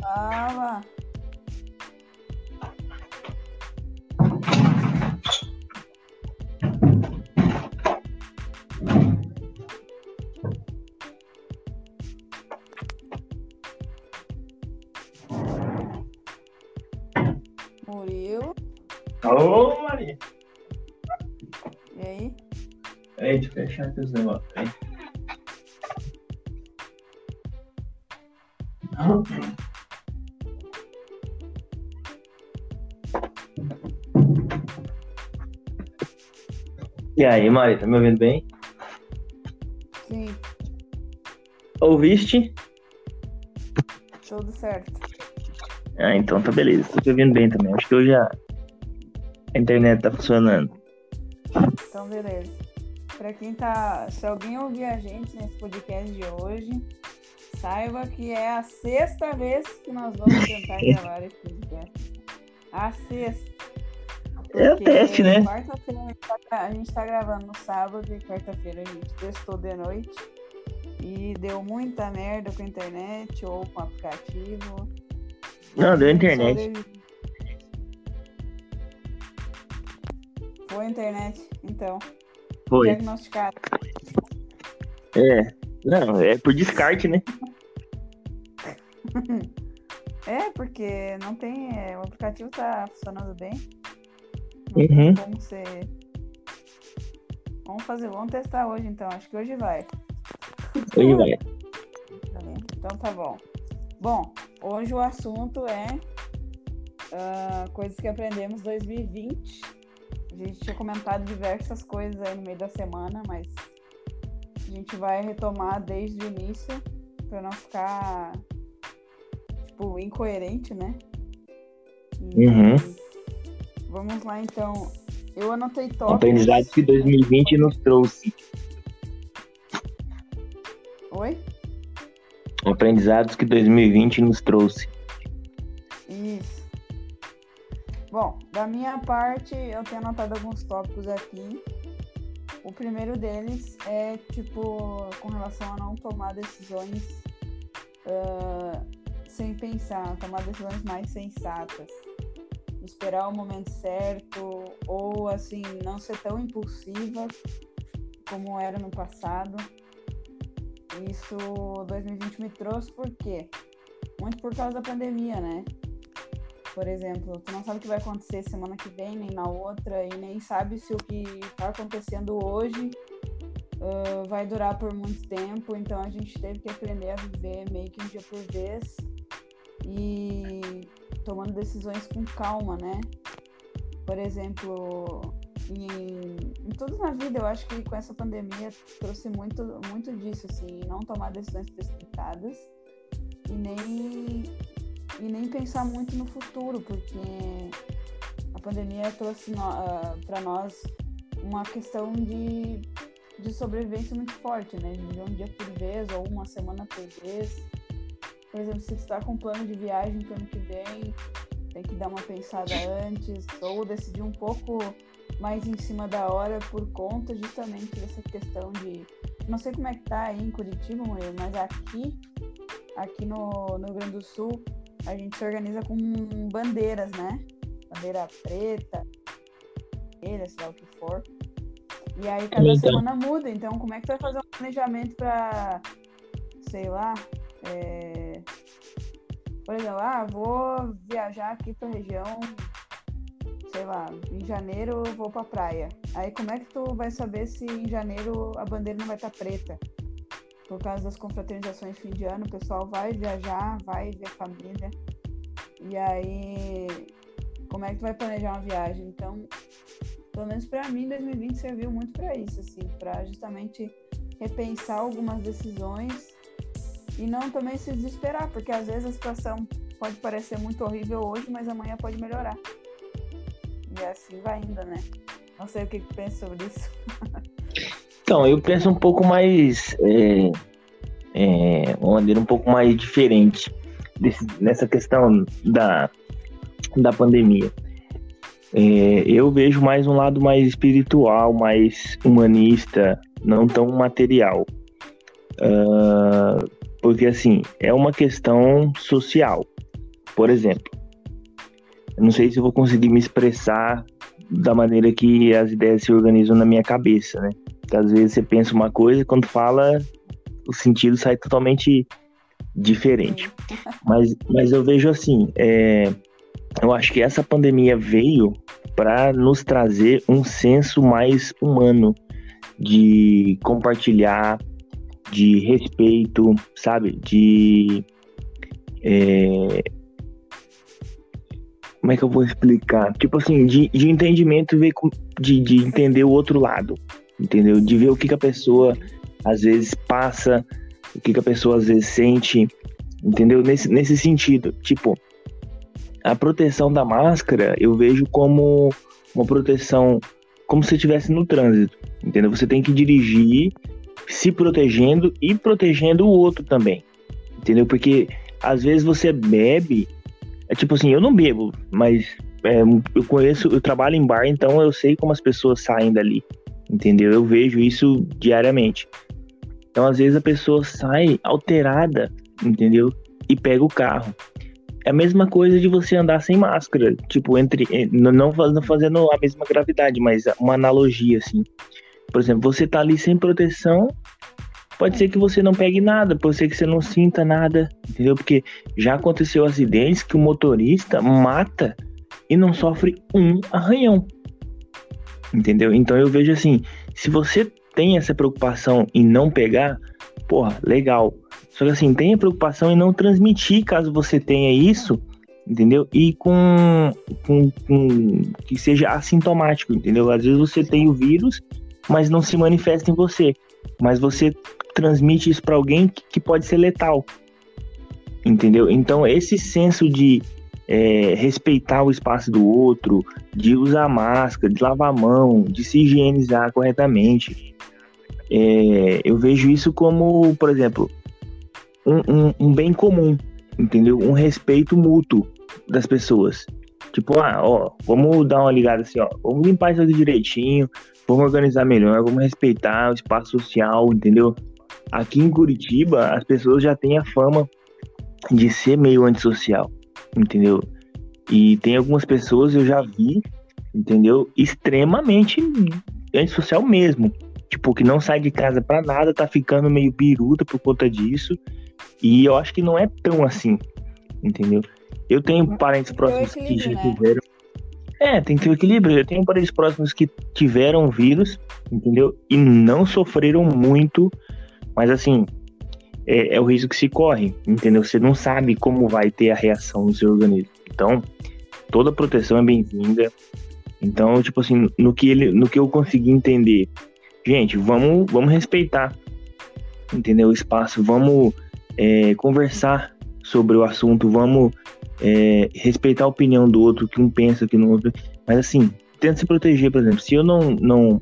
Fala. Murilo. Alô, Eu aqui os negócios. Peraí. E aí, Mari, tá me ouvindo bem? Sim, Ouviste? tudo certo. Ah, então tá beleza. Tô te ouvindo bem também. Acho que hoje a, a internet tá funcionando. Então, beleza. Pra quem tá. Se alguém ouvir a gente nesse podcast de hoje, saiba que é a sexta vez que nós vamos tentar gravar esse podcast. A sexta. É o teste, né? Quarta-feira a gente tá- gente tá gravando no sábado e quarta-feira a gente testou de noite. E deu muita merda com a internet ou com o aplicativo. Não, deu internet. Foi a internet, então. Foi. Diagnosticado. É. Não, é por descarte, né? É, porque não tem. é, o aplicativo tá funcionando bem. Não Uhum. tem como ser. Vamos fazer, vamos testar hoje então. Acho que hoje vai. Hoje vai. Então tá bom. Bom, hoje o assunto é ah, coisas que aprendemos em 2020. A gente tinha comentado diversas coisas aí no meio da semana, mas a gente vai retomar desde o início para não ficar tipo incoerente, né? E Uhum. Vamos lá então. Eu anotei tópicos. Aprendizados que 2020 nos trouxe. Oi? Aprendizados que 2020 nos trouxe. Isso. Bom, da minha parte, eu tenho anotado alguns tópicos aqui. O primeiro deles é, tipo, com relação a não tomar decisões ah, sem pensar, tomar decisões mais sensatas. Esperar o momento certo, ou, assim, não ser tão impulsiva como era no passado. Isso 2020 me trouxe por quê? Muito por causa da pandemia, né? Por exemplo, tu não sabe o que vai acontecer semana que vem, nem na outra, e nem sabe se o que está acontecendo hoje ah, vai durar por muito tempo. Então a gente teve que aprender a viver meio que um dia por vez e tomando decisões com calma, né? Por exemplo, em, em tudo na vida, eu acho que com essa pandemia trouxe muito, muito disso, assim, não tomar decisões precipitadas e nem e nem pensar muito no futuro, porque a pandemia trouxe para nós uma questão de, de sobrevivência muito forte, né? De um dia por vez ou uma semana por vez. Por exemplo, se está com um plano de viagem para o ano que vem, tem que dar uma pensada antes, ou decidir um pouco mais em cima da hora por conta justamente dessa questão de. Não sei como é que tá aí em Curitiba, mas aqui, aqui no, no Rio Grande do Sul, a gente se organiza com bandeiras, né? Bandeira preta, vermelha, sei lá o que for. E aí cada semana muda, então como é que tu vai fazer um planejamento pra, sei lá, é... por exemplo, ah, vou viajar aqui pra região, sei lá, em janeiro eu vou pra praia. Aí como é que tu vai saber se em janeiro a bandeira não vai estar preta? Por causa das confraternizações de fim de ano, o pessoal vai viajar, vai ver família. E aí, como é que tu vai planejar uma viagem? Então, pelo menos pra mim, 2020 serviu muito pra isso, assim, pra justamente repensar algumas decisões e não também se desesperar, porque às vezes a situação pode parecer muito horrível hoje, mas amanhã pode melhorar. E assim vai indo, né? Não sei o que que pensa sobre isso. Então, eu penso um pouco mais. É, é, uma maneira um pouco mais diferente desse- nessa questão da, da pandemia. É, eu vejo mais um lado mais espiritual, mais humanista, não tão material. Uh, porque, assim, é uma questão social. Por exemplo, não sei se vou conseguir me expressar da maneira que as ideias se organizam na minha cabeça, né? Porque às vezes você pensa uma coisa e quando fala, o sentido sai totalmente diferente. Mas, mas eu vejo assim, é, eu acho que essa pandemia veio para nos trazer um senso mais humano de compartilhar, de respeito, sabe? De. É... Como é que eu vou explicar? Tipo assim, de, de entendimento, de, de entender o outro lado, entendeu? De ver o que, que a pessoa às vezes passa, o que, que a pessoa às vezes sente, entendeu? Nesse, nesse sentido, tipo, a proteção da máscara eu vejo como uma proteção como se estivesse no trânsito, entendeu? Você tem que dirigir se protegendo e protegendo o outro também, entendeu? Porque às vezes você bebe, é tipo assim, eu não bebo, mas é, eu conheço, eu trabalho em bar, então eu sei como as pessoas saem dali, entendeu? Eu vejo isso diariamente. Então às vezes a pessoa sai alterada, entendeu? E pega o carro. É a mesma coisa de você andar sem máscara, tipo, entre. Eh, não fazendo a mesma gravidade, mas uma analogia, assim. Por exemplo, você tá ali sem proteção, pode ser que você não pegue nada, pode ser que você não sinta nada, entendeu? Porque já aconteceu acidentes que o motorista mata e não sofre um arranhão. Entendeu? Então eu vejo assim, se você tem essa preocupação em não pegar, porra, legal. Só que assim, tenha preocupação em não transmitir caso você tenha isso, entendeu? E com, com, com, que seja assintomático, entendeu? Às vezes você tem o vírus, mas não se manifesta em você, mas você transmite isso para alguém que, que, pode ser letal, entendeu? Então esse senso de é, respeitar o espaço do outro, de usar máscara, de lavar a mão, de se higienizar corretamente, é, eu vejo isso como, por exemplo, um, um, um, bem comum, entendeu? Um respeito mútuo das pessoas. Tipo, ah, ó, vamos dar uma ligada assim, ó, vamos limpar isso aqui direitinho, vamos organizar melhor, vamos respeitar o espaço social, entendeu? Aqui em Curitiba, as pessoas já têm a fama de ser meio antissocial, entendeu? E tem algumas pessoas eu já vi, entendeu? Extremamente antissocial mesmo. Tipo, que não sai de casa pra nada, tá ficando meio biruta por conta disso. E eu acho que não é tão assim, entendeu? Eu tenho parentes próximos que já né? tiveram. É, tem que ter equilíbrio. Eu tenho parentes próximos que tiveram vírus, entendeu? E não sofreram muito, mas assim, é, é, o risco que se corre, entendeu? Você não sabe como vai ter a reação no seu organismo. Então, toda proteção é bem-vinda. Então, tipo assim, no que, ele, no que eu consegui entender, gente, vamos, vamos respeitar, entendeu? O espaço, vamos é, conversar sobre o assunto, vamos é, respeitar a opinião do outro, que um pensa, que no outro. Mas assim, tenta se proteger, por exemplo. Se eu não. não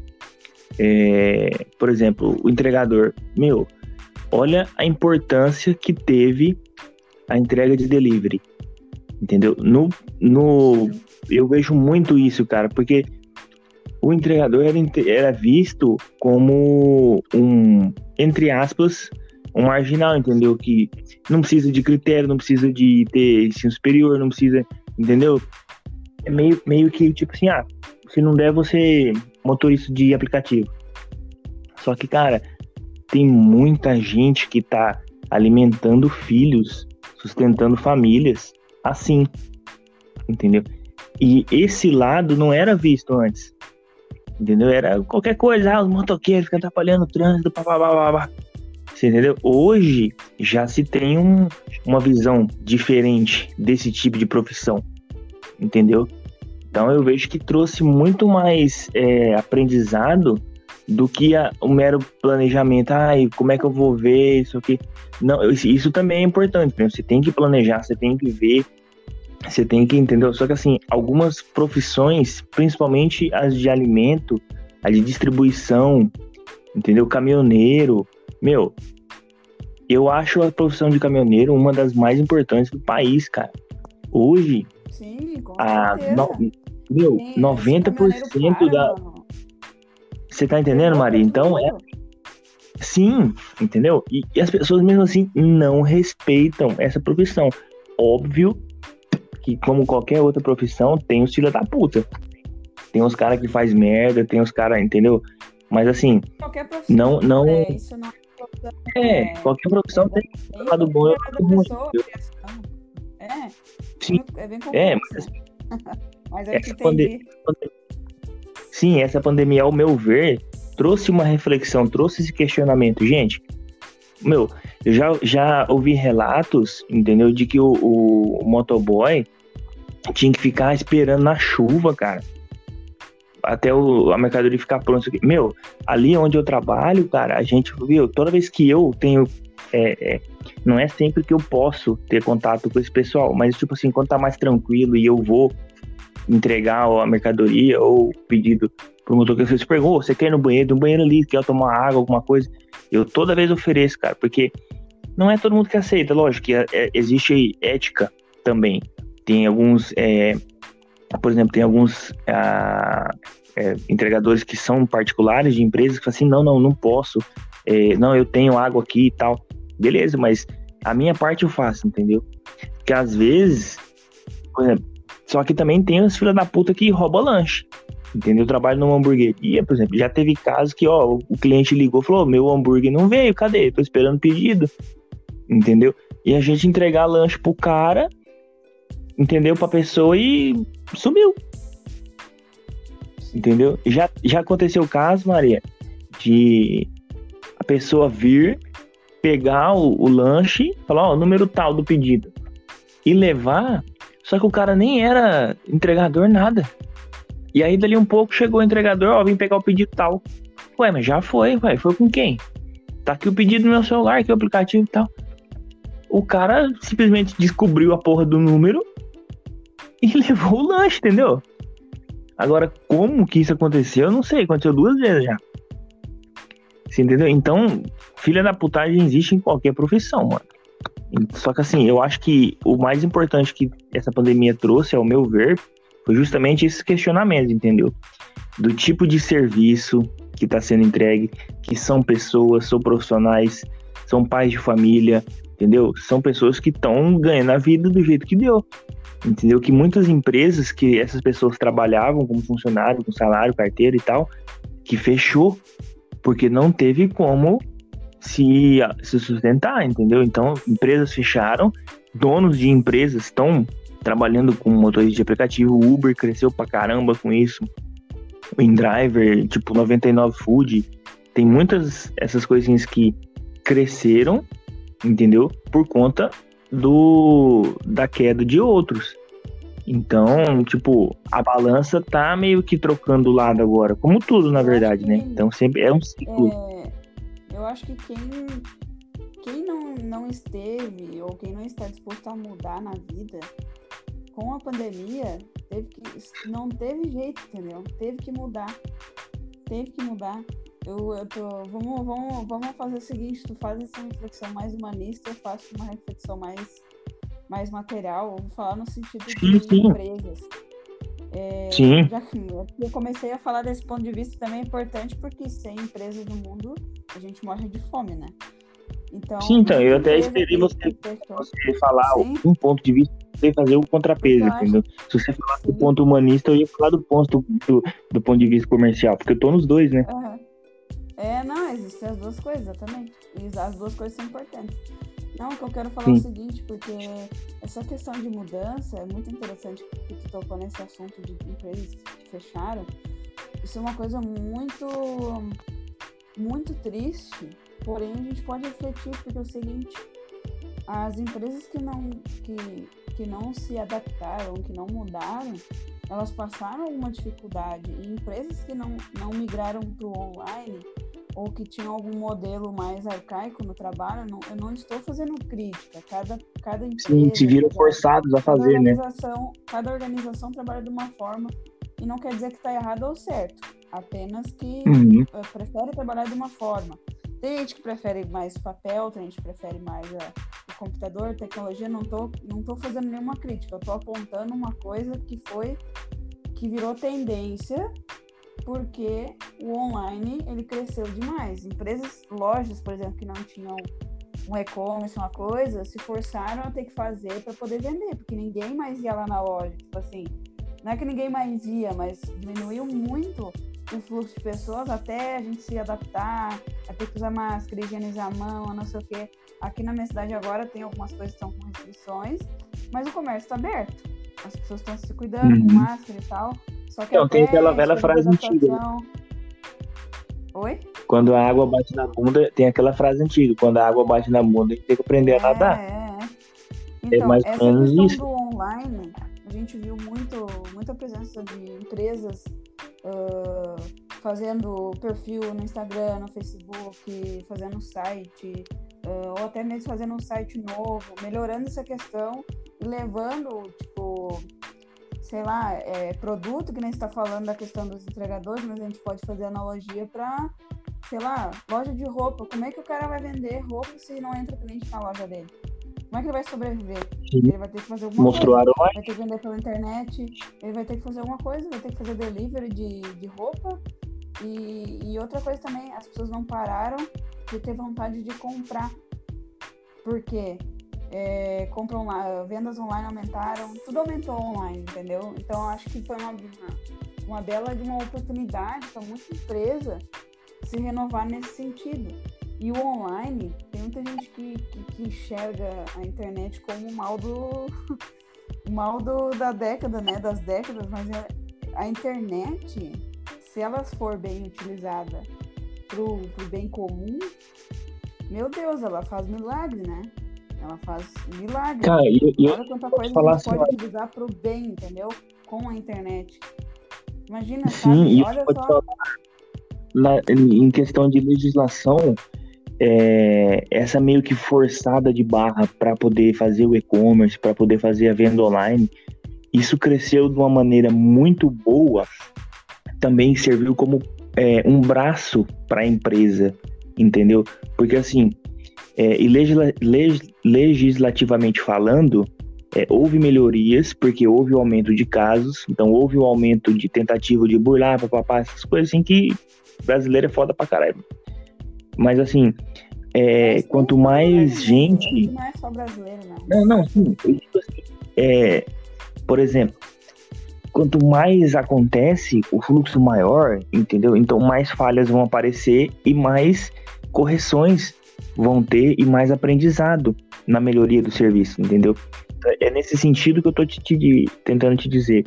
é, por exemplo, o entregador, meu, olha a importância que teve a entrega de delivery. Entendeu? No, no, eu vejo muito isso, cara, porque o entregador era, era visto como um, entre aspas, um marginal, entendeu? Que não precisa de critério, não precisa de ter ensino superior, não precisa, entendeu? É meio, meio que tipo assim, ah, se não der, você motorista de aplicativo. Só que, cara, tem muita gente que tá alimentando filhos, sustentando famílias assim, entendeu? E esse lado não era visto antes, entendeu? Era qualquer coisa, ah, os motoqueiros ficam atrapalhando o trânsito, papapá. Você entendeu? Hoje já se tem um, uma visão diferente desse tipo de profissão, entendeu? Então eu vejo que trouxe muito mais é, aprendizado do que a, o mero planejamento. Ai, como é que eu vou ver isso aqui? Não, isso também é importante. Né? Você tem que planejar, você tem que ver, você tem que entender. Só que assim, algumas profissões, principalmente as de alimento, a de distribuição, entendeu? Caminhoneiro, meu, eu acho a profissão de caminhoneiro uma das mais importantes do país, cara. Hoje, Sim, com a, no, Meu, Sim, esse 90% caminhoneiro para, da. Você tá entendendo, Maria? Então é. Sim, entendeu? E, e as pessoas mesmo assim não respeitam essa profissão. Óbvio que, como qualquer outra profissão, tem os filhos da puta. Tem os caras que faz merda, tem os caras, entendeu? Mas assim, Qualquer profissão. não, não. É, isso não é profissão. É, qualquer profissão tem tem lado bom e lado ruim. É. Sim. É bem É, complexo. mas eu te essa pande- entendi. Sim, essa pandemia, ao meu ver, trouxe uma reflexão, trouxe esse questionamento. Gente, meu, eu já, já ouvi relatos, entendeu, de que o, o motoboy tinha que ficar esperando na chuva, cara. Até o, a mercadoria ficar pronta. Meu, ali onde eu trabalho, cara, a gente, viu, toda vez que eu tenho. é, é, não é sempre que eu posso ter contato com esse pessoal, mas, tipo assim, quando tá mais tranquilo e eu vou entregar a mercadoria ou o pedido pro motoqueiro, você pergunta, "Ô, você quer ir no banheiro, no banheiro ali, quer tomar água, alguma coisa, eu toda vez ofereço, cara, porque não é todo mundo que aceita, lógico que é- é- existe ética também. Tem alguns, é, por exemplo, tem alguns ah, é, entregadores que são particulares de empresas que falam assim, não, não, não posso, não, eu tenho água aqui e tal. Beleza, mas a minha parte eu faço, entendeu? Porque às vezes, por exemplo, só que também tem os filhos da puta que rouba lanche. Entendeu? Eu trabalho numa hamburgueria, por exemplo. Já teve casos que, ó, o cliente ligou e falou: meu hambúrguer não veio, cadê? Tô esperando pedido. Entendeu? E a gente entregar lanche pro cara, entendeu? Pra pessoa e sumiu. Entendeu? Já, já aconteceu o caso, Maria, de a pessoa vir, pegar o, o lanche, falar, ó, o número tal do pedido, e levar, só que o cara nem era entregador, nada. E aí, dali um pouco, chegou o entregador, ó, vim pegar o pedido tal. Ué, mas já foi, ué, foi com quem? Tá aqui o pedido no meu celular, aqui o aplicativo e tal. O cara simplesmente descobriu a porra do número e levou o lanche, entendeu? Agora, como que isso aconteceu, eu não sei. Aconteceu duas vezes já. Você entendeu? Então, filha da putagem existe em qualquer profissão, mano. Só que assim, eu acho que o mais importante que essa pandemia trouxe, ao meu ver, foi justamente esses questionamentos, entendeu? Do tipo de serviço que está sendo entregue, que são pessoas, são profissionais, são pais de família, entendeu? São pessoas que estão ganhando a vida do jeito que deu. Entendeu? Que muitas empresas que essas pessoas trabalhavam como funcionário, com salário, carteira e tal, que fechou porque não teve como se, se sustentar, entendeu? Então, empresas fecharam, donos de empresas estão trabalhando com motores de aplicativo, o Uber cresceu pra caramba com isso, o InDriver, tipo 99 Food, tem muitas essas coisinhas que cresceram, entendeu? Por conta do da queda de outros. Então, tipo, a balança tá meio que trocando o lado agora, como tudo, na verdade, né? Então sempre é um ciclo. É, eu acho que quem, quem não, não esteve ou quem não está disposto a mudar na vida, com a pandemia, teve que, não teve jeito, entendeu? Teve que mudar. Teve que mudar. Eu, eu tô, vamos, vamos, vamos fazer o seguinte, tu faz essa reflexão mais humanista, eu faço uma reflexão mais, mais material, vou falar no sentido Sim, de sim. empresas. É, Sim. que eu comecei a falar desse ponto de vista também é importante porque sem empresas no mundo a gente morre de fome, né? Então, Sim, então, eu até esperei você- Você falar Sim. um ponto de vista e fazer o contrapeso, acho. entendeu? Se você falar do ponto humanista, eu ia falar do ponto do, do ponto de vista comercial, porque eu tô nos dois, né? Aham. É, não, existem as duas coisas, exatamente. E as duas coisas são importantes. Não, o que eu quero falar é o Sim. seguinte, porque essa questão de mudança é muito interessante que tu tocou nesse assunto de empresas que fecharam. Isso é uma coisa muito, muito triste, porém a gente pode refletir, porque é o seguinte, as empresas que não, que, que não se adaptaram, que não mudaram, elas passaram alguma dificuldade. E empresas que não, não migraram para o online ou que tinham algum modelo mais arcaico no trabalho, não, eu não estou fazendo crítica. Cada, cada empresa. Sim, se viram cada- forçados a cada fazer, né? organização, Cada organização trabalha de uma forma e não quer dizer que está errado ou certo. Apenas que Uhum. prefere trabalhar de uma forma. Tem gente que prefere mais papel, tem gente que prefere mais a- o computador, tecnologia. Não tô, não tô fazendo nenhuma crítica. Eu tô apontando uma coisa que foi que virou tendência porque o online ele cresceu demais. Empresas, lojas, por exemplo, que não tinham um e-commerce, uma coisa, se forçaram a ter que fazer para poder vender, porque ninguém mais ia lá na loja. Tipo assim, não é que ninguém mais ia, mas diminuiu muito o fluxo de pessoas até a gente se adaptar, a ter que usar máscara, higienizar a mão, não sei o quê. Aqui na minha cidade agora tem algumas coisas que estão com restrições, mas o comércio está aberto. As pessoas estão se cuidando uhum. com máscara e tal. Só que não, tem aquela velha frase antiga. Oi? Quando a água bate na bunda, tem aquela frase antiga, quando a água bate na bunda, a gente tem que aprender é, a nadar. É, é. é então, mais essa ou menos isso. do online, a gente viu muito, muita presença de empresas uh, fazendo perfil no Instagram, no Facebook, fazendo site, uh, ou até mesmo fazendo um site novo, melhorando essa questão e levando, tipo, sei lá, é, produto, que nem está falando da questão dos entregadores, mas a gente pode fazer analogia para, sei lá, loja de roupa. Como é que o cara vai vender roupa se não entra cliente na loja dele? Como é que ele vai sobreviver? Ele vai ter que fazer alguma Mostrou coisa. Vai ter que vender pela internet, ele vai ter que fazer alguma coisa, vai ter que fazer delivery de, de roupa. E, e outra coisa também, as pessoas não pararam de ter vontade de comprar. Porque é, compra online, vendas online aumentaram, tudo aumentou online, entendeu? Então acho que foi uma, uma, bela de uma oportunidade para muita empresa se renovar nesse sentido. E o online, tem muita gente que, que, que enxerga a internet como o mal do. mal do, da década, né? Das décadas, mas a, a internet, se ela for bem utilizada pro, pro bem comum, meu Deus, ela faz milagre, né? Ela faz milagre. Cara, e eu, Olha quanta coisa falar a gente assim, pode utilizar pro bem, entendeu? Com a internet. Imagina, Sim, sabe? Olha pode só. falar, na- em questão de legislação, é, essa meio que forçada de barra para poder fazer o e-commerce, para poder fazer a venda online, isso cresceu de uma maneira muito boa, também serviu como é, um braço para a empresa, entendeu? Porque assim, é, e legisla- leg- legislativamente falando, é, houve melhorias, porque houve o aumento de casos, então houve o aumento de tentativa de burlar, papapá, essas coisas assim que brasileiro é foda pra caralho. Mas assim, é, Mas quanto mais gente. Não é só brasileiro, não. Não, não, sim. assim, é, por exemplo, quanto mais acontece, o fluxo maior, entendeu? Então mais falhas vão aparecer e mais correções vão ter e mais aprendizado na melhoria do serviço, entendeu? É nesse sentido que eu tô te, te- tentando te dizer.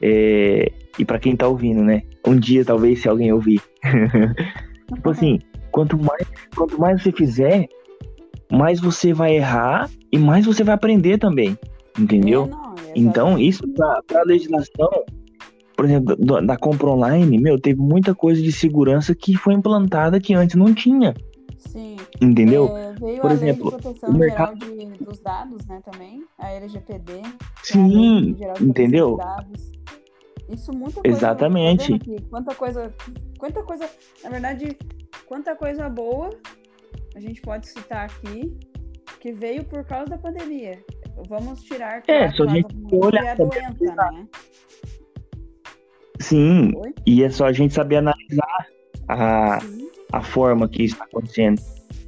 É, e para quem tá ouvindo, né? Um dia, talvez, se alguém ouvir. tipo assim, quanto mais, quanto mais você fizer, mais você vai errar e mais você vai aprender também. Entendeu? É, não, Então, isso pra, pra legislação, por exemplo, da, da compra online, meu, teve muita coisa de segurança que foi implantada que antes não tinha. Sim. Entendeu? É, veio Por a exemplo, lei de proteção o mercado- geral de, dos dados, né, também, a LGPD. é a Sim, Geral de entendeu? Isso muita coisa. Exatamente. tá? Quanta coisa, quanta coisa, na verdade, quanta coisa boa a gente pode citar aqui que veio por causa da pandemia. Vamos tirar É, só a gente olhar é a doença, né? Sim, Oi? e é só a gente saber analisar a, Sim. A forma que está acontecendo.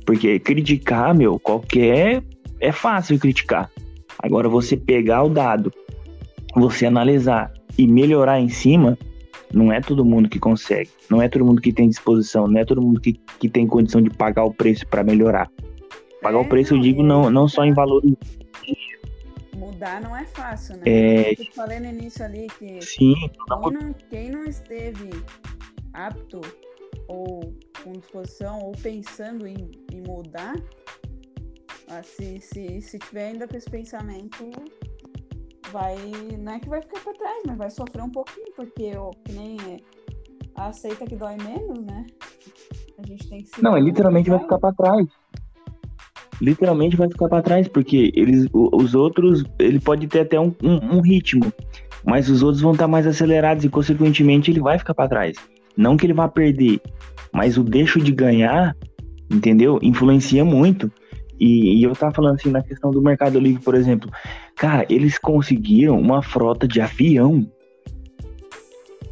Porque criticar, meu, qualquer. É fácil criticar. Agora, você pegar o dado, você analisar e melhorar em cima, não é todo mundo que consegue. Não é todo mundo que tem disposição. Não é todo mundo que, que tem condição de pagar o preço para melhorar. Pagar É, o preço, eu digo, não, não só em valor. Mudar não é fácil, né? É, Eu falei no início ali que sim, quem não, quem não esteve apto ou com disposição ou pensando em, em mudar, ah, se, se, se tiver ainda com esse pensamento, vai. Não é que vai ficar para trás, mas vai sofrer um pouquinho, porque ó, que nem é, a aceita que dói menos, né? A gente tem que se. Não, ele literalmente vai ficar para trás. Literalmente vai ficar para trás, porque eles, os outros, ele pode ter até um, um- um ritmo, mas os outros vão estar mais acelerados e, consequentemente, ele vai ficar para trás. Não que ele vá perder, mas o deixo de ganhar, entendeu? Influencia muito. E, e eu tava falando assim na questão do Mercado Livre, por exemplo. Cara, eles conseguiram uma frota de avião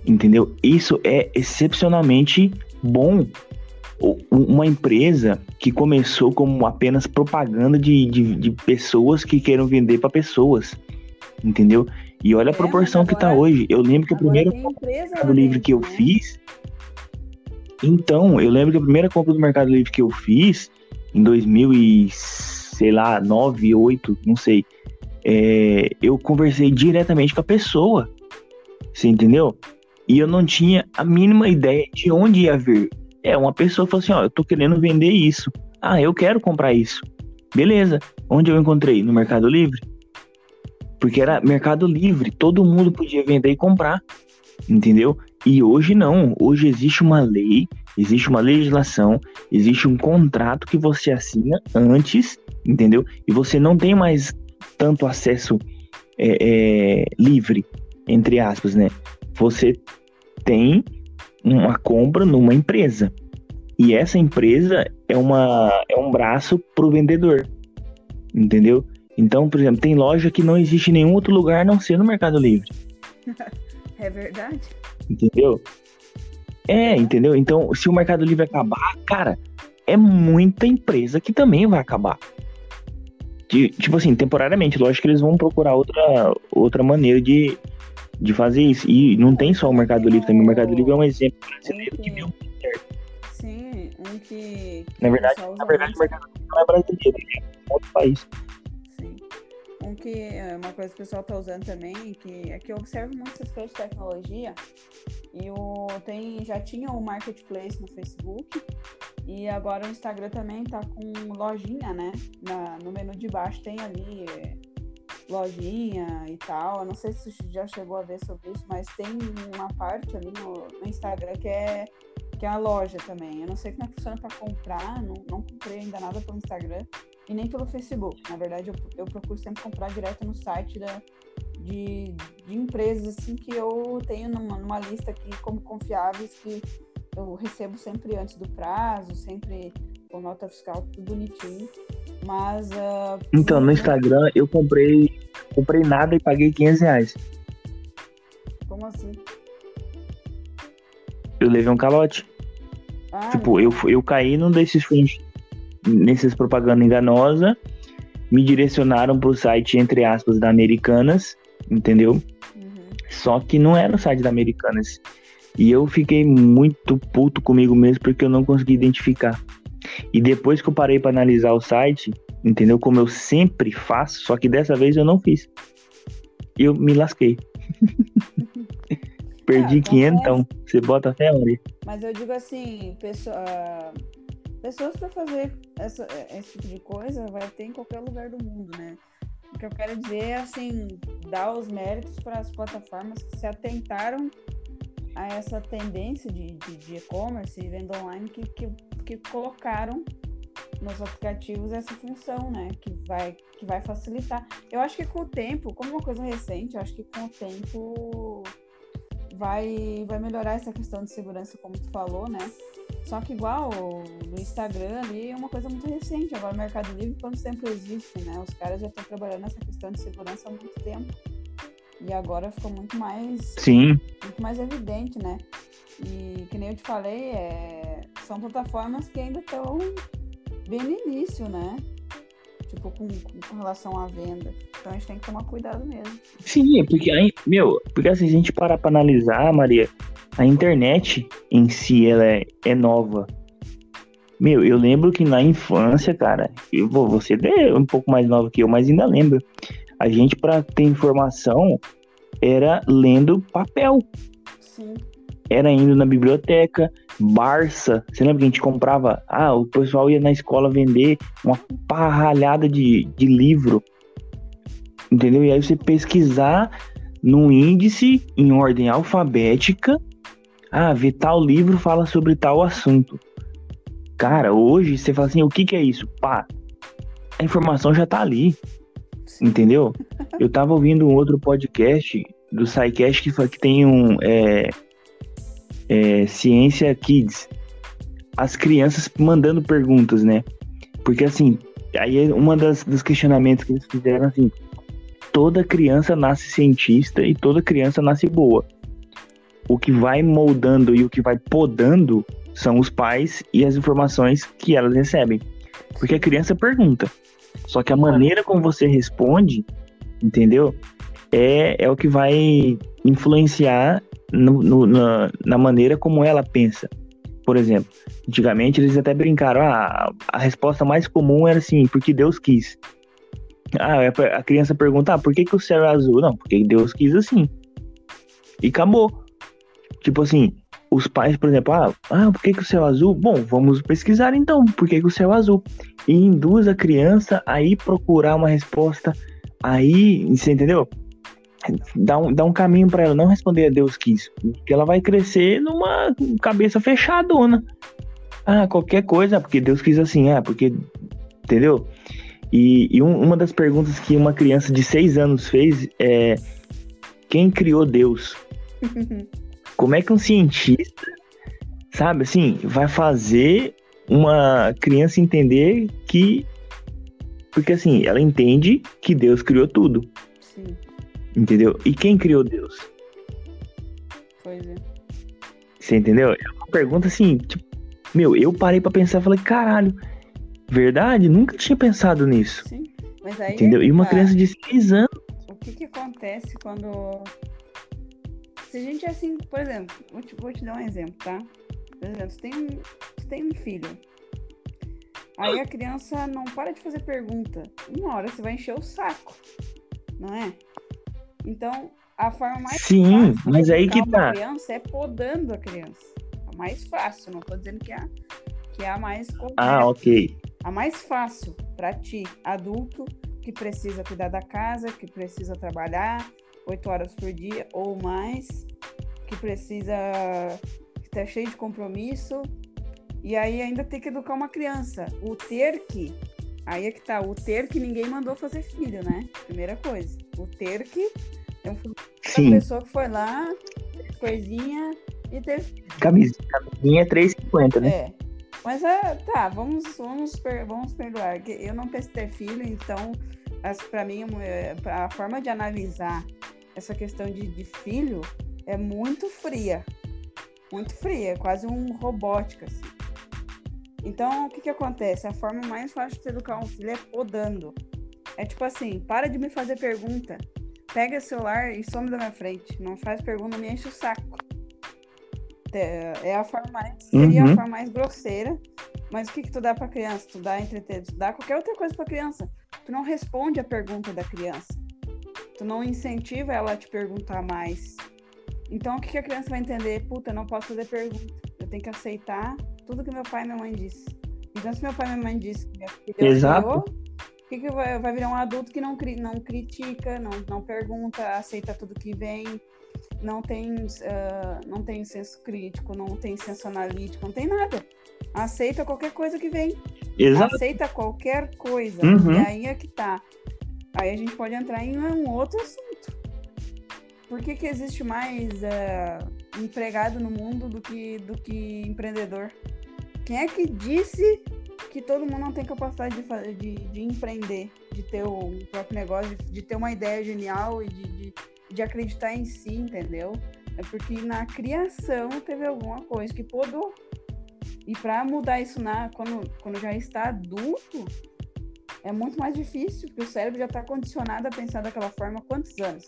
Entendeu? Isso é excepcionalmente bom. Uma empresa que começou como apenas propaganda de, de, de pessoas que queiram vender para pessoas. Entendeu? E olha a é, proporção que tá hoje. Eu lembro que o primeiro Mercado Livre que eu né? fiz. Então, eu lembro que a primeira compra do Mercado Livre que eu fiz em 2000 e sei lá, 9, 8, não sei. É, eu conversei diretamente com a pessoa. Você entendeu? E eu não tinha a mínima ideia de onde ia vir. É, uma pessoa falou assim: ó, eu tô querendo vender isso. Ah, eu quero comprar isso. Beleza. Onde eu encontrei? No Mercado Livre. Porque era Mercado Livre, todo mundo podia vender e comprar. Entendeu? E hoje não. Hoje existe uma lei, existe uma legislação, existe um contrato que você assina antes, entendeu? E você não tem mais tanto acesso é, é, livre, entre aspas, né? Você tem uma compra numa empresa. E essa empresa é, uma, é um braço para o vendedor. Entendeu? Então, por exemplo, tem loja que não existe em nenhum outro lugar a não ser no Mercado Livre. É verdade. Entendeu? É, entendeu? Então, se o Mercado Livre acabar, cara, é muita empresa que também vai acabar. De, tipo assim, temporariamente, lógico que eles vão procurar outra, outra maneira de, de fazer isso. E não tem só o Mercado Livre também. O Mercado Livre é um exemplo brasileiro que deu muito certo. Sim, um que. na verdade, na verdade o Mercado Livre não é brasileiro, é outro país. Um que é uma coisa que o pessoal está usando também, que é que eu observo muito essas coisas de tecnologia. E o, tem, já tinha o marketplace no Facebook. E agora o Instagram também tá com lojinha, né? Na, no menu de baixo tem ali lojinha e tal. Eu não sei se você já chegou a ver sobre isso, mas tem uma parte ali no, no Instagram que é, que é a loja também. Eu não sei como é que funciona para comprar, não, não comprei ainda nada pelo Instagram e nem pelo Facebook. Na verdade, eu, eu procuro sempre comprar direto no site da, de, de empresas assim que eu tenho numa, numa lista aqui como confiáveis que eu recebo sempre antes do prazo, sempre com nota fiscal tudo bonitinho. Mas. Uh, então, no Instagram eu comprei. Comprei nada e paguei 500 reais. Como assim? Eu levei um calote. Ah, tipo, eu, eu caí num desses fundos, nesses propaganda enganosa, me direcionaram pro site, entre aspas, da Americanas, entendeu? Uhum. Só que não era o site da Americanas. E eu fiquei muito puto comigo mesmo porque eu não consegui identificar. E depois que eu parei para analisar o site, entendeu? Como eu sempre faço, só que dessa vez eu não fiz. Eu me lasquei. Perdi ah, 500, então. Você bota até onde? Mas eu digo assim, pessoa, pessoas para fazer essa, esse tipo de coisa vai ter em qualquer lugar do mundo, né? O que eu quero dizer é assim, dar os méritos para as plataformas que se atentaram a essa tendência de e-commerce e venda online que, que, que colocaram nos aplicativos essa função, né? Que vai, que vai facilitar. Eu acho que com o tempo, como uma coisa recente, eu acho que com o tempo vai, vai melhorar essa questão de segurança, como tu falou, né? Só que igual no Instagram ali é uma coisa muito recente. Agora o Mercado Livre, quanto tempo existe, né? Os caras já estão trabalhando nessa questão de segurança há muito tempo. E agora ficou muito mais. Sim. Muito mais evidente, né? E que nem eu te falei, é... são plataformas que ainda estão bem no início, né? Tipo, com, com, relação à venda. Então a gente tem que tomar cuidado mesmo. Sim, porque aí, meu, porque assim, se a gente parar pra analisar, Maria, a internet em si ela é, é nova. Meu, eu lembro que na infância, cara, eu vou, você é um pouco mais nova que eu, mas ainda lembro. A gente, para ter informação, era lendo papel. Sim. Era indo na biblioteca, Barça. Você lembra que a gente comprava? Ah, o pessoal ia na escola vender uma parralhada de, de livro. Entendeu? E aí você pesquisar no índice em ordem alfabética. Ah, ver tal livro fala sobre tal assunto. Cara, hoje você fala assim, o que, que é isso? Pá, a informação já tá ali. Entendeu? Eu tava ouvindo um outro podcast do SciCast que, que tem um é, é, Ciência Kids. As crianças mandando perguntas, né? Porque assim, aí é uma das dos questionamentos que eles fizeram assim, toda criança nasce cientista e toda criança nasce boa. o que vai moldando e o que vai podando são os pais e as informações que elas recebem. Porque a criança pergunta. Só que a maneira como você responde, entendeu? É, é o que vai influenciar no, no, na, na maneira como ela pensa. Por exemplo, antigamente eles até brincaram, ah, a resposta mais comum era assim, porque Deus quis. Ah, é a criança pergunta, ah, por que, que o céu é azul? Não, porque Deus quis assim. E acabou. Tipo assim, os pais, por exemplo, ah, ah por que, que o céu é azul? Bom, vamos pesquisar então, por que, que o céu é azul? E induz a criança a ir procurar uma resposta, aí, você entendeu? Dá um, dá um caminho para ela não responder a Deus quis, porque ela vai crescer numa cabeça fechadona. Ah, qualquer coisa, porque Deus quis assim, ah, porque. Entendeu? E, e um, uma das perguntas que uma criança de seis anos fez é: Quem criou Deus? Como é que um cientista, sabe, assim, vai fazer uma criança entender que. Porque assim, ela entende que Deus criou tudo. Sim. Entendeu? E quem criou Deus? Pois é. Você entendeu? É uma pergunta assim, tipo, meu, eu parei para pensar e falei, caralho, verdade? Nunca tinha pensado nisso. Sim, mas aí. Entendeu? E uma tá. criança de 6 anos. O que que acontece quando. Se a gente é assim, por exemplo, vou te, vou te dar um exemplo, tá? Por exemplo, você tem, você tem um filho. Aí a criança não para de fazer pergunta. Uma hora você vai encher o saco, não é? Então, a forma mais Sim, fácil mas de aí que tá. a criança é podando a criança. A mais fácil, não tô dizendo que é, que é a mais. Ah, ok. A mais fácil para ti, adulto, que precisa cuidar da casa, que precisa trabalhar oito horas por dia ou mais, que precisa que tá cheio de compromisso, e aí ainda tem que educar uma criança. O ter que, aí é que tá, o ter que ninguém mandou fazer filho, né? Primeira coisa. O ter que é uma pessoa que foi lá, coisinha e teve. Camisinha é 3,50, né? É. Mas é, tá, vamos, vamos, vamos perdoar. Eu não pensei ter filho, então, para mim, é, a forma de analisar essa questão de, de filho é muito fria. Muito fria, é quase um robótica, assim. Então, o que que acontece? A forma mais fácil de educar um filho é podando. É tipo assim, para de me fazer pergunta. Pega o celular e some da minha frente. Não faz pergunta, me enche o saco. É, é a forma mais, seria uhum. a forma mais grosseira. Mas o que que tu dá pra criança? Tu dá entretenimento, tu dá qualquer outra coisa pra criança. Tu não responde a pergunta da criança. Tu não incentiva ela a te perguntar mais. Então, o que, que a criança vai entender? Puta, não posso fazer pergunta. Eu tenho que aceitar tudo que meu pai e minha mãe disse. Então, se meu pai e minha mãe disse que minha filha Exato. o que, que vai, vai virar um adulto que não, não critica, não, não pergunta, aceita tudo que vem, não tem, uh, não tem senso crítico, não tem senso analítico, não tem nada. Aceita qualquer coisa que vem. Exato. Aceita qualquer coisa. Uhum. E aí é que tá. Aí a gente pode entrar em um outro assunto. Por que, que existe mais uh, empregado no mundo do que, do que empreendedor? Quem é que disse que todo mundo não tem capacidade de, de, de empreender, de ter o próprio negócio, de, de ter uma ideia genial e de, de, de, acreditar em si, entendeu? É porque na criação teve alguma coisa que podou. E para mudar isso na, quando, quando já está adulto, é muito mais difícil, porque o cérebro já está condicionado a pensar daquela forma há quantos anos?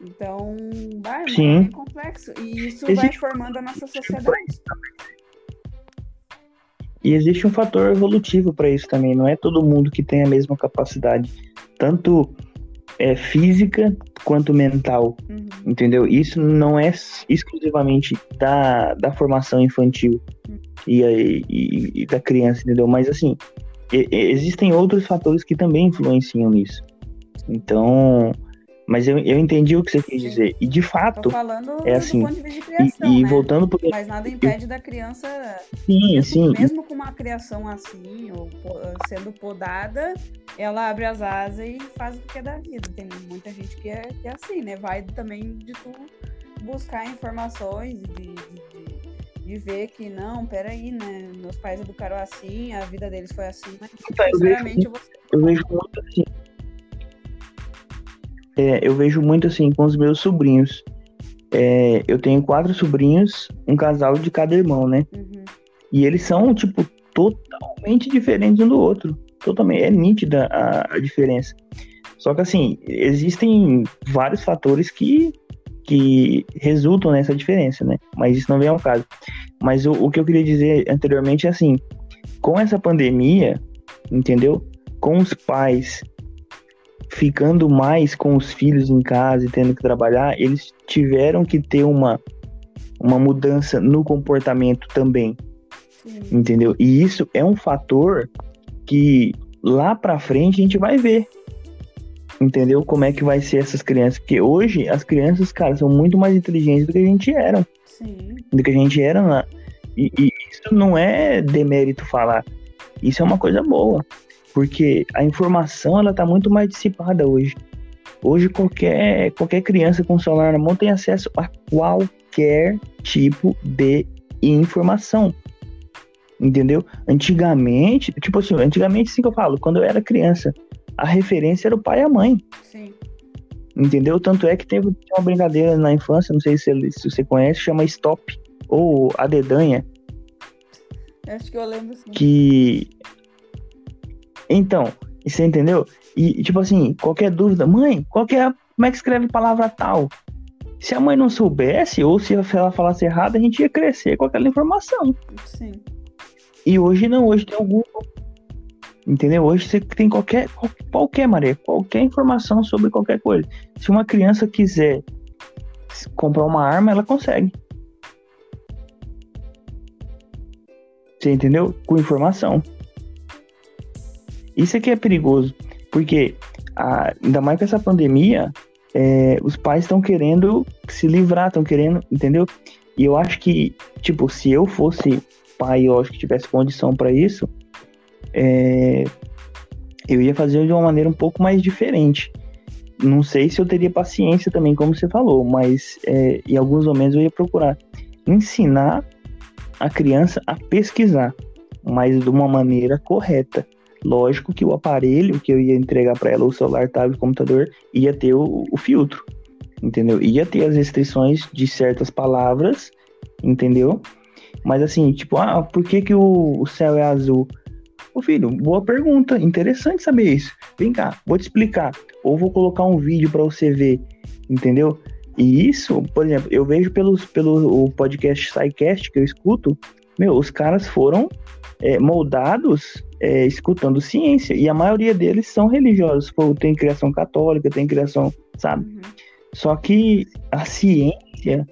Então, vai, é bem complexo. E isso Existe... vai formando a nossa sociedade. E existe um fator evolutivo para isso também. Não é todo mundo que tem a mesma capacidade, tanto é, física quanto mental. Uhum. Entendeu? Isso não é exclusivamente da, da formação infantil uhum. e, e, e, da criança, entendeu? Mas assim, existem outros fatores que também influenciam nisso. Então, mas eu, eu entendi o que você quis dizer. E de fato, é assim. Criação, e, e né? voltando pro... Mas nada impede da criança. Sim, mesmo, sim. Mesmo com uma criação assim, ou sendo podada, ela abre as asas e faz o que é da vida. Tem muita gente que é, que é assim, né? Vai também de tu buscar informações, de, de de ver que não, peraí, né? Meus pais educaram assim, a vida deles foi assim, mas então, eu vejo, você... eu vejo muito assim. É, eu vejo muito assim com os meus sobrinhos. é, eu tenho quatro sobrinhos, um casal de cada irmão, né? Uhum. E eles são, tipo, totalmente diferentes um do outro. Totalmente. É nítida a, a diferença. Só que, assim, existem vários fatores que, que resultam nessa diferença, né? Mas isso não vem ao caso. Mas o, o que eu queria dizer anteriormente é assim: com essa pandemia, entendeu? Com os pais ficando mais com os filhos em casa e tendo que trabalhar, eles tiveram que ter uma, uma mudança no comportamento também. Sim. Entendeu? E isso é um fator que lá para frente a gente vai ver. Entendeu? Como é que vai ser essas crianças? Porque hoje as crianças, cara, são muito mais inteligentes do que a gente era. Sim. Do que a gente era lá. E, e isso não é demérito falar. Isso é uma coisa boa. Porque a informação ela tá muito mais dissipada hoje. Hoje qualquer, qualquer criança com celular na mão tem acesso a qualquer tipo de informação. Entendeu? Antigamente, tipo assim, antigamente sim que eu falo, quando eu era criança, a referência era o pai e a mãe. Sim. Entendeu? Tanto é que teve uma brincadeira na infância, não sei se, se você conhece, chama Stop, ou a dedanha. Acho que eu lembro sim. Que então, você entendeu? E, tipo assim, qualquer dúvida, mãe, qualquer, como é que escreve palavra tal? Se a mãe não soubesse, ou se ela falasse errado, a gente ia crescer com aquela informação. Sim. E hoje não, hoje tem o Google. Entendeu? Hoje você tem qualquer, qualquer, Maria, qualquer informação sobre qualquer coisa. Se uma criança quiser comprar uma arma, ela consegue. Você entendeu? Com informação. Isso aqui é perigoso, porque a, ainda mais com essa pandemia, é, os pais estão querendo se livrar, estão querendo, entendeu? E eu acho que, tipo, se eu fosse pai, eu acho que tivesse condição para isso, é, eu ia fazer de uma maneira um pouco mais diferente. Não sei se eu teria paciência também, como você falou, mas é, em alguns momentos eu ia procurar ensinar a criança a pesquisar, mas de uma maneira correta. Lógico que o aparelho que eu ia entregar para ela, o celular, tablet, computador, ia ter o, o, filtro, entendeu? Ia ter as restrições de certas palavras, entendeu? Mas assim, tipo, ah, por que, que o, o céu é azul? Ô filho, boa pergunta, interessante saber isso. Vem cá, vou te explicar. Ou vou colocar um vídeo para você ver, entendeu? E isso, por exemplo, eu vejo pelos, pelo o podcast SciCast que eu escuto, meu, os caras foram é, moldados é, escutando ciência. E a maioria deles são religiosos. Pô, tem criação católica, tem criação, sabe? Uhum. Só que a ciência,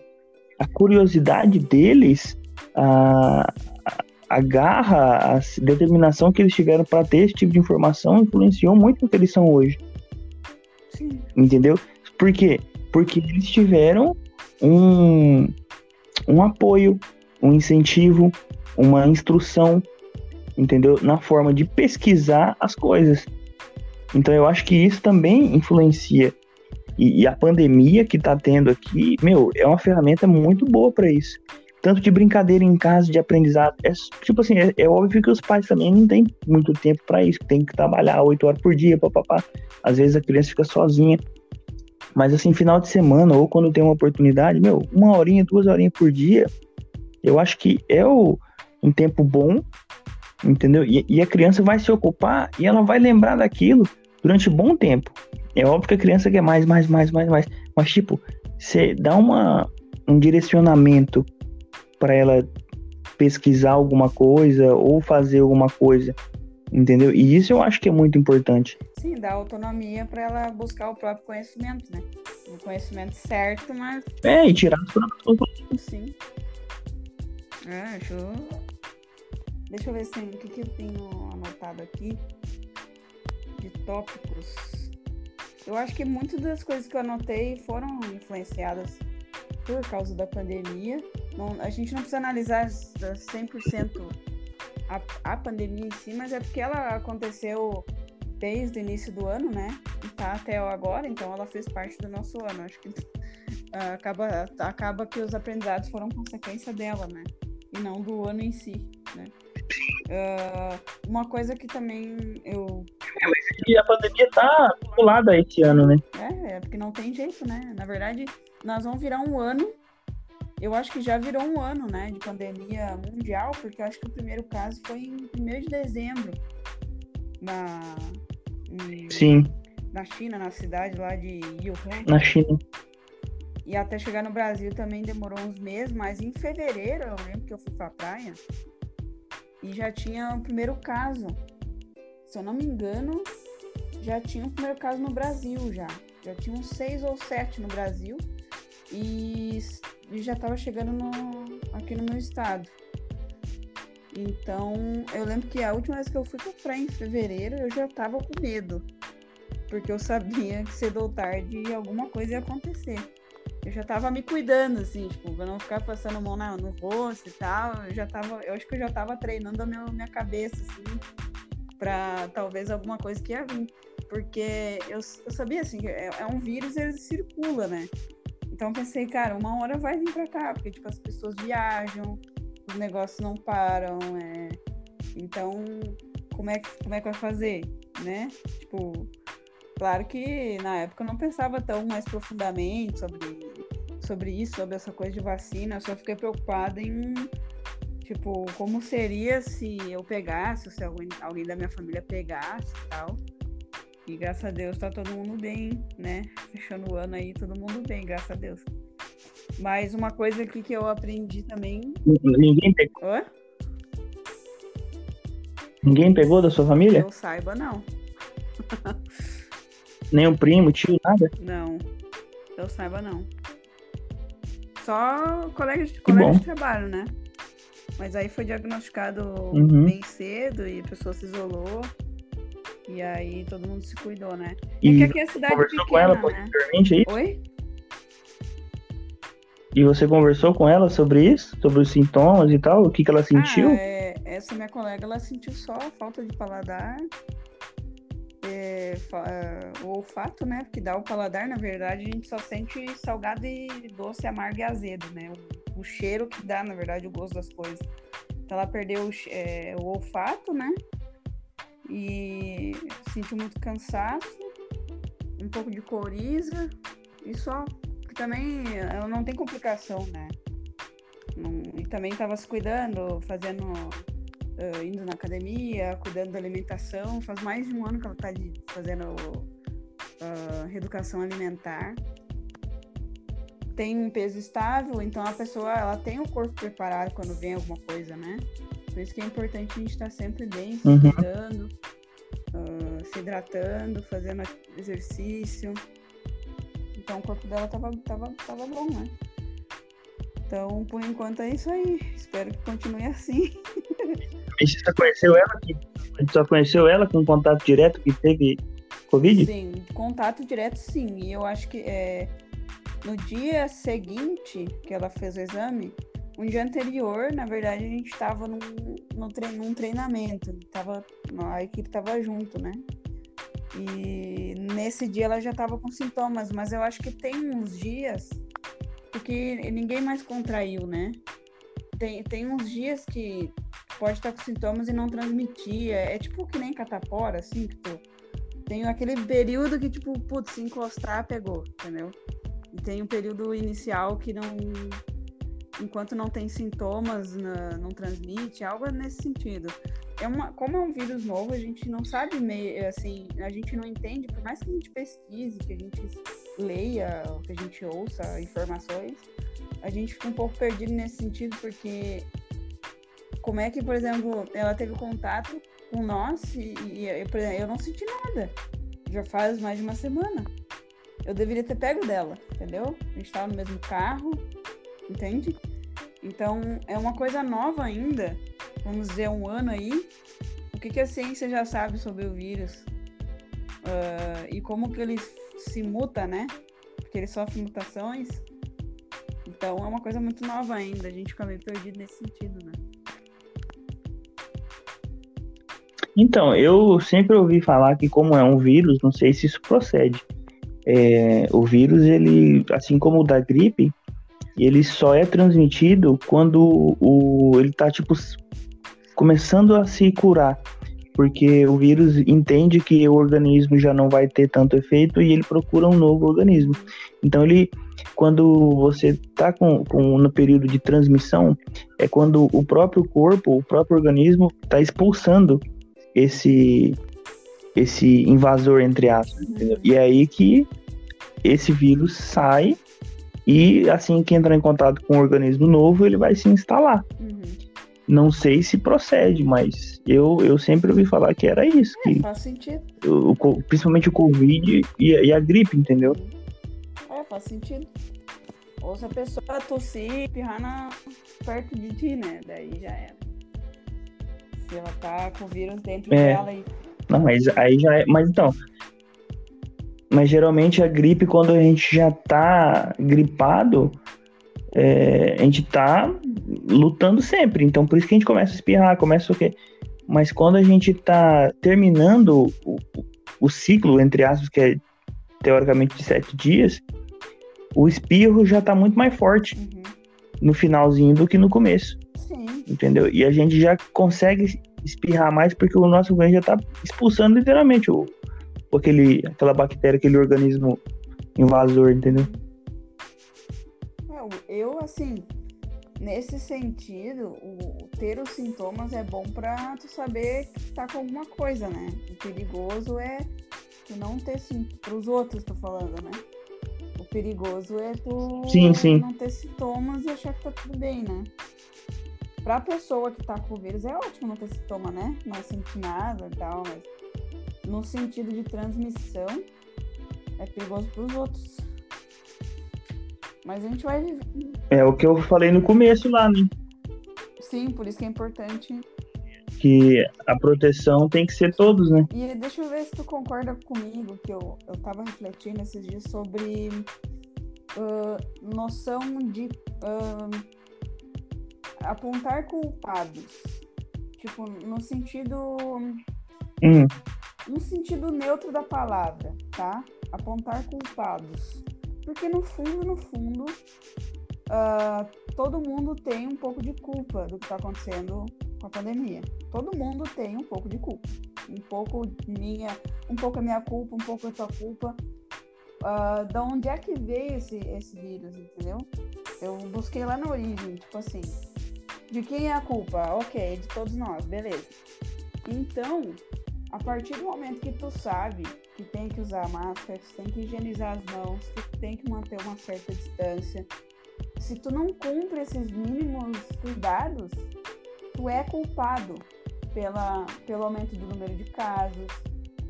a curiosidade deles, a, a garra, a determinação que eles tiveram para ter esse tipo de informação influenciou muito o que eles são hoje. Sim. Entendeu? Por quê? Porque eles tiveram um, um apoio, um incentivo, uma instrução entendeu? Na forma de pesquisar as coisas. Então eu acho que isso também influencia. E, e a pandemia que está tendo aqui, meu, é uma ferramenta muito boa para isso. Tanto de brincadeira em casa, de aprendizado. É, tipo assim, é, é óbvio que os pais também não têm muito tempo para isso, tem que trabalhar oito horas por dia, papapá. Às vezes a criança fica sozinha. Mas assim, final de semana, ou quando tem uma oportunidade, meu, uma horinha, duas horinhas por dia, eu acho que é o, um tempo bom entendeu? E, e, a criança vai se ocupar e ela vai lembrar daquilo durante um bom tempo. É óbvio que a criança quer mais, mais, mais, mais, mais, mas tipo, você dá uma, um direcionamento para ela pesquisar alguma coisa ou fazer alguma coisa, entendeu? E isso eu acho que é muito importante. Sim, dá autonomia para ela buscar o próprio conhecimento, né? O conhecimento certo, mas. É, e tirar as próprias Sim. É, acho Deixa eu ver se o que, que eu tenho anotado aqui de tópicos. Eu acho que muitas das coisas que eu anotei foram influenciadas por causa da pandemia. Não, a gente não precisa analisar 100% a, a pandemia em si, mas é porque ela aconteceu desde o início do ano, né? E tá até agora, então ela fez parte do nosso ano. Acho que uh, acaba, acaba que os aprendizados foram consequência dela, né? E não do ano em si, né? Uh, uma coisa que também eu. É, mas a pandemia tá acumulada esse ano, né? É, é porque não tem jeito, né? Na verdade, nós vamos virar um ano. Eu acho que já virou um ano, né, de pandemia mundial, porque eu acho que o primeiro caso foi em 1 de dezembro, na, em, Sim, na China, na cidade lá de Wuhan. na China. E até chegar no Brasil também demorou uns meses, mas em fevereiro eu lembro que eu fui pra praia e já tinha o primeiro caso. Se eu não me engano, já tinha o primeiro caso no Brasil já. Já tinha uns seis ou sete no Brasil e, e já estava chegando no, aqui no meu estado. Então, eu lembro que a última vez que eu fui pra praia em fevereiro, eu já tava com medo. Porque eu sabia que cedo ou tarde alguma coisa ia acontecer. Eu já tava me cuidando, assim, tipo, pra não ficar passando mão na, no rosto e tal. Eu já tava, eu acho que eu já tava treinando a minha, minha cabeça, assim, pra talvez alguma coisa que ia vir. Porque eu, eu sabia, assim, que é, é um vírus, ele circula, né? Então eu pensei, cara, uma hora vai vir pra cá, porque, tipo, as pessoas viajam, os negócios não param, é... Então, como é, que, como é que vai fazer, né? Tipo, claro que na época eu não pensava tão mais profundamente sobre, sobre isso, sobre essa coisa de vacina, eu só fiquei preocupada em, tipo, como seria se eu pegasse, se alguém, alguém da minha família pegasse e tal. E graças a Deus tá todo mundo bem, né? Fechando o ano aí, todo mundo bem, graças a Deus. Mas uma coisa aqui que eu aprendi também. Ninguém pegou, Hã? ninguém pegou da sua família? Eu saiba, não. Nem o primo, tio, nada? Não. Eu saiba, não. Só colegas de, colega bom. de trabalho, né? Mas aí foi diagnosticado Uhum. bem cedo e a pessoa se isolou. E aí todo mundo se cuidou, né? É E que aqui é cidade conversou pequena, com ela né? posteriormente aí? Oi? E você conversou com ela sobre isso? Sobre os sintomas e tal? O que, que ela sentiu? Ah, é, essa minha colega, ela sentiu só falta de paladar. É, o olfato, né? Porque dá o paladar, na verdade, a gente só sente salgado e doce, amargo e azedo, né? O, o cheiro que dá, na verdade, o gosto das coisas. Então ela perdeu é, o olfato, né? E sentiu muito cansaço, um pouco de coriza e só. Que também ela não tem complicação, né? Não- e também estava se cuidando, fazendo, eh, indo na academia, cuidando da alimentação. Faz mais de um ano que ela está fazendo ah, reeducação alimentar. Tem um peso estável, então a pessoa ela tem o corpo preparado quando vem alguma coisa, né? Por isso que é importante a gente estar sempre bem, se Uhum. cuidando, ah, se hidratando, fazendo exercício. Então o corpo dela tava, tava, tava bom, né? Então, por enquanto é isso aí. Espero que continue assim. E você só conheceu ela? Que, só conheceu ela com contato direto que teve Covid? Sim, contato direto sim. E eu acho que é, no dia seguinte que ela fez o exame, um dia anterior, na verdade, a gente estava num, num, tre- num treinamento. Tava, a equipe estava junto, né? E nesse dia ela já estava com sintomas, mas eu acho que tem uns dias, porque ninguém mais contraiu, né? Tem, tem uns dias que pode estar com sintomas e não transmitir. É, é tipo que nem catapora, assim, tu tem aquele período que, tipo, putz, se encostar, pegou, entendeu? E tem um período inicial que não. Enquanto não tem sintomas, na- não transmite, algo nesse sentido. É uma, como é um vírus novo, a gente não sabe meio assim, a gente não entende, por mais que a gente pesquise, que a gente leia, que a gente ouça informações, a gente fica um pouco perdido nesse sentido, porque como é que, por exemplo, ela teve contato com nós e, e eu, por exemplo, eu não senti nada. Já faz mais de uma semana. Eu deveria ter pego dela, entendeu? A gente tava no mesmo carro, entende? Então é uma coisa nova ainda. Vamos dizer, um ano aí. O que, que a ciência já sabe sobre o vírus? Ah, e como que ele se muta, né? Porque ele sofre mutações. Então é uma coisa muito nova ainda. A gente fica meio perdido nesse sentido, né? Então, eu sempre ouvi falar que como é um vírus, não sei se isso procede. É, o vírus, ele, assim como o da gripe, ele só é transmitido quando o, ele tá, tipo, começando a se curar. Porque o vírus entende que o organismo já não vai ter tanto efeito e ele procura um novo organismo. Então ele quando você está com, com, no período de transmissão, é quando o próprio corpo, o próprio organismo está expulsando esse esse invasor entre aspas, entendeu? E é aí que esse vírus sai e assim que entrar em contato com um organismo novo, ele vai se instalar. Uhum. Não sei se procede, mas eu, eu sempre ouvi falar que era isso. É, que faz sentido. O, principalmente o Covid e, e, a gripe, entendeu? É, faz sentido. Ou se a pessoa tossir e pirrar na, perto de ti, né? Daí já era. Ela tá com vírus dentro é. dela e. Não, mas aí já é. Mas então, mas geralmente a gripe, quando a gente já tá gripado, é, a gente tá lutando sempre. Então por isso que a gente começa a espirrar, começa o quê? Mas quando a gente tá terminando o, o ciclo, entre aspas, que é teoricamente de sete dias, o espirro já tá muito mais forte uhum. no finalzinho do que no começo. Entendeu? E a gente já consegue espirrar mais porque o nosso organismo já tá expulsando literalmente o, aquele, aquela bactéria, aquele organismo invasor, entendeu? Eu, assim, nesse sentido, o, ter os sintomas é bom pra tu saber que tá com alguma coisa, né? O perigoso é tu não ter pros outros, tô falando, né? O perigoso é tu sim, sim. não ter sintomas e achar que tá tudo bem, né? Pra pessoa que tá com o vírus é ótimo não ter sintoma, né? Não sentir nada e tal, mas no sentido de transmissão, é perigoso para os outros. Mas a gente vai. É o que eu falei no começo lá, né? Sim, por isso que é importante. Que a proteção tem que ser todos, né? E deixa eu ver se tu concorda comigo, que eu, eu tava refletindo esses dias sobre uh, noção de uh, apontar culpados. Tipo, no sentido. Hum no sentido neutro da palavra, tá? Apontar culpados. Porque no fundo, no fundo, uh, todo mundo tem um pouco de culpa do que está acontecendo com a pandemia. Todo mundo tem um pouco de culpa. Um pouco minha, um pouco a minha culpa, um pouco a tua culpa. Uh, da onde é que veio esse, esse vírus, entendeu? Eu busquei lá na origem, tipo assim, de quem é a culpa? Ok, de todos nós, beleza. Então, a partir do momento que tu sabe que tem que usar máscara, que tem que higienizar as mãos, que tem que manter uma certa distância, se tu não cumpre esses mínimos cuidados, tu é culpado pela, pelo aumento do número de casos,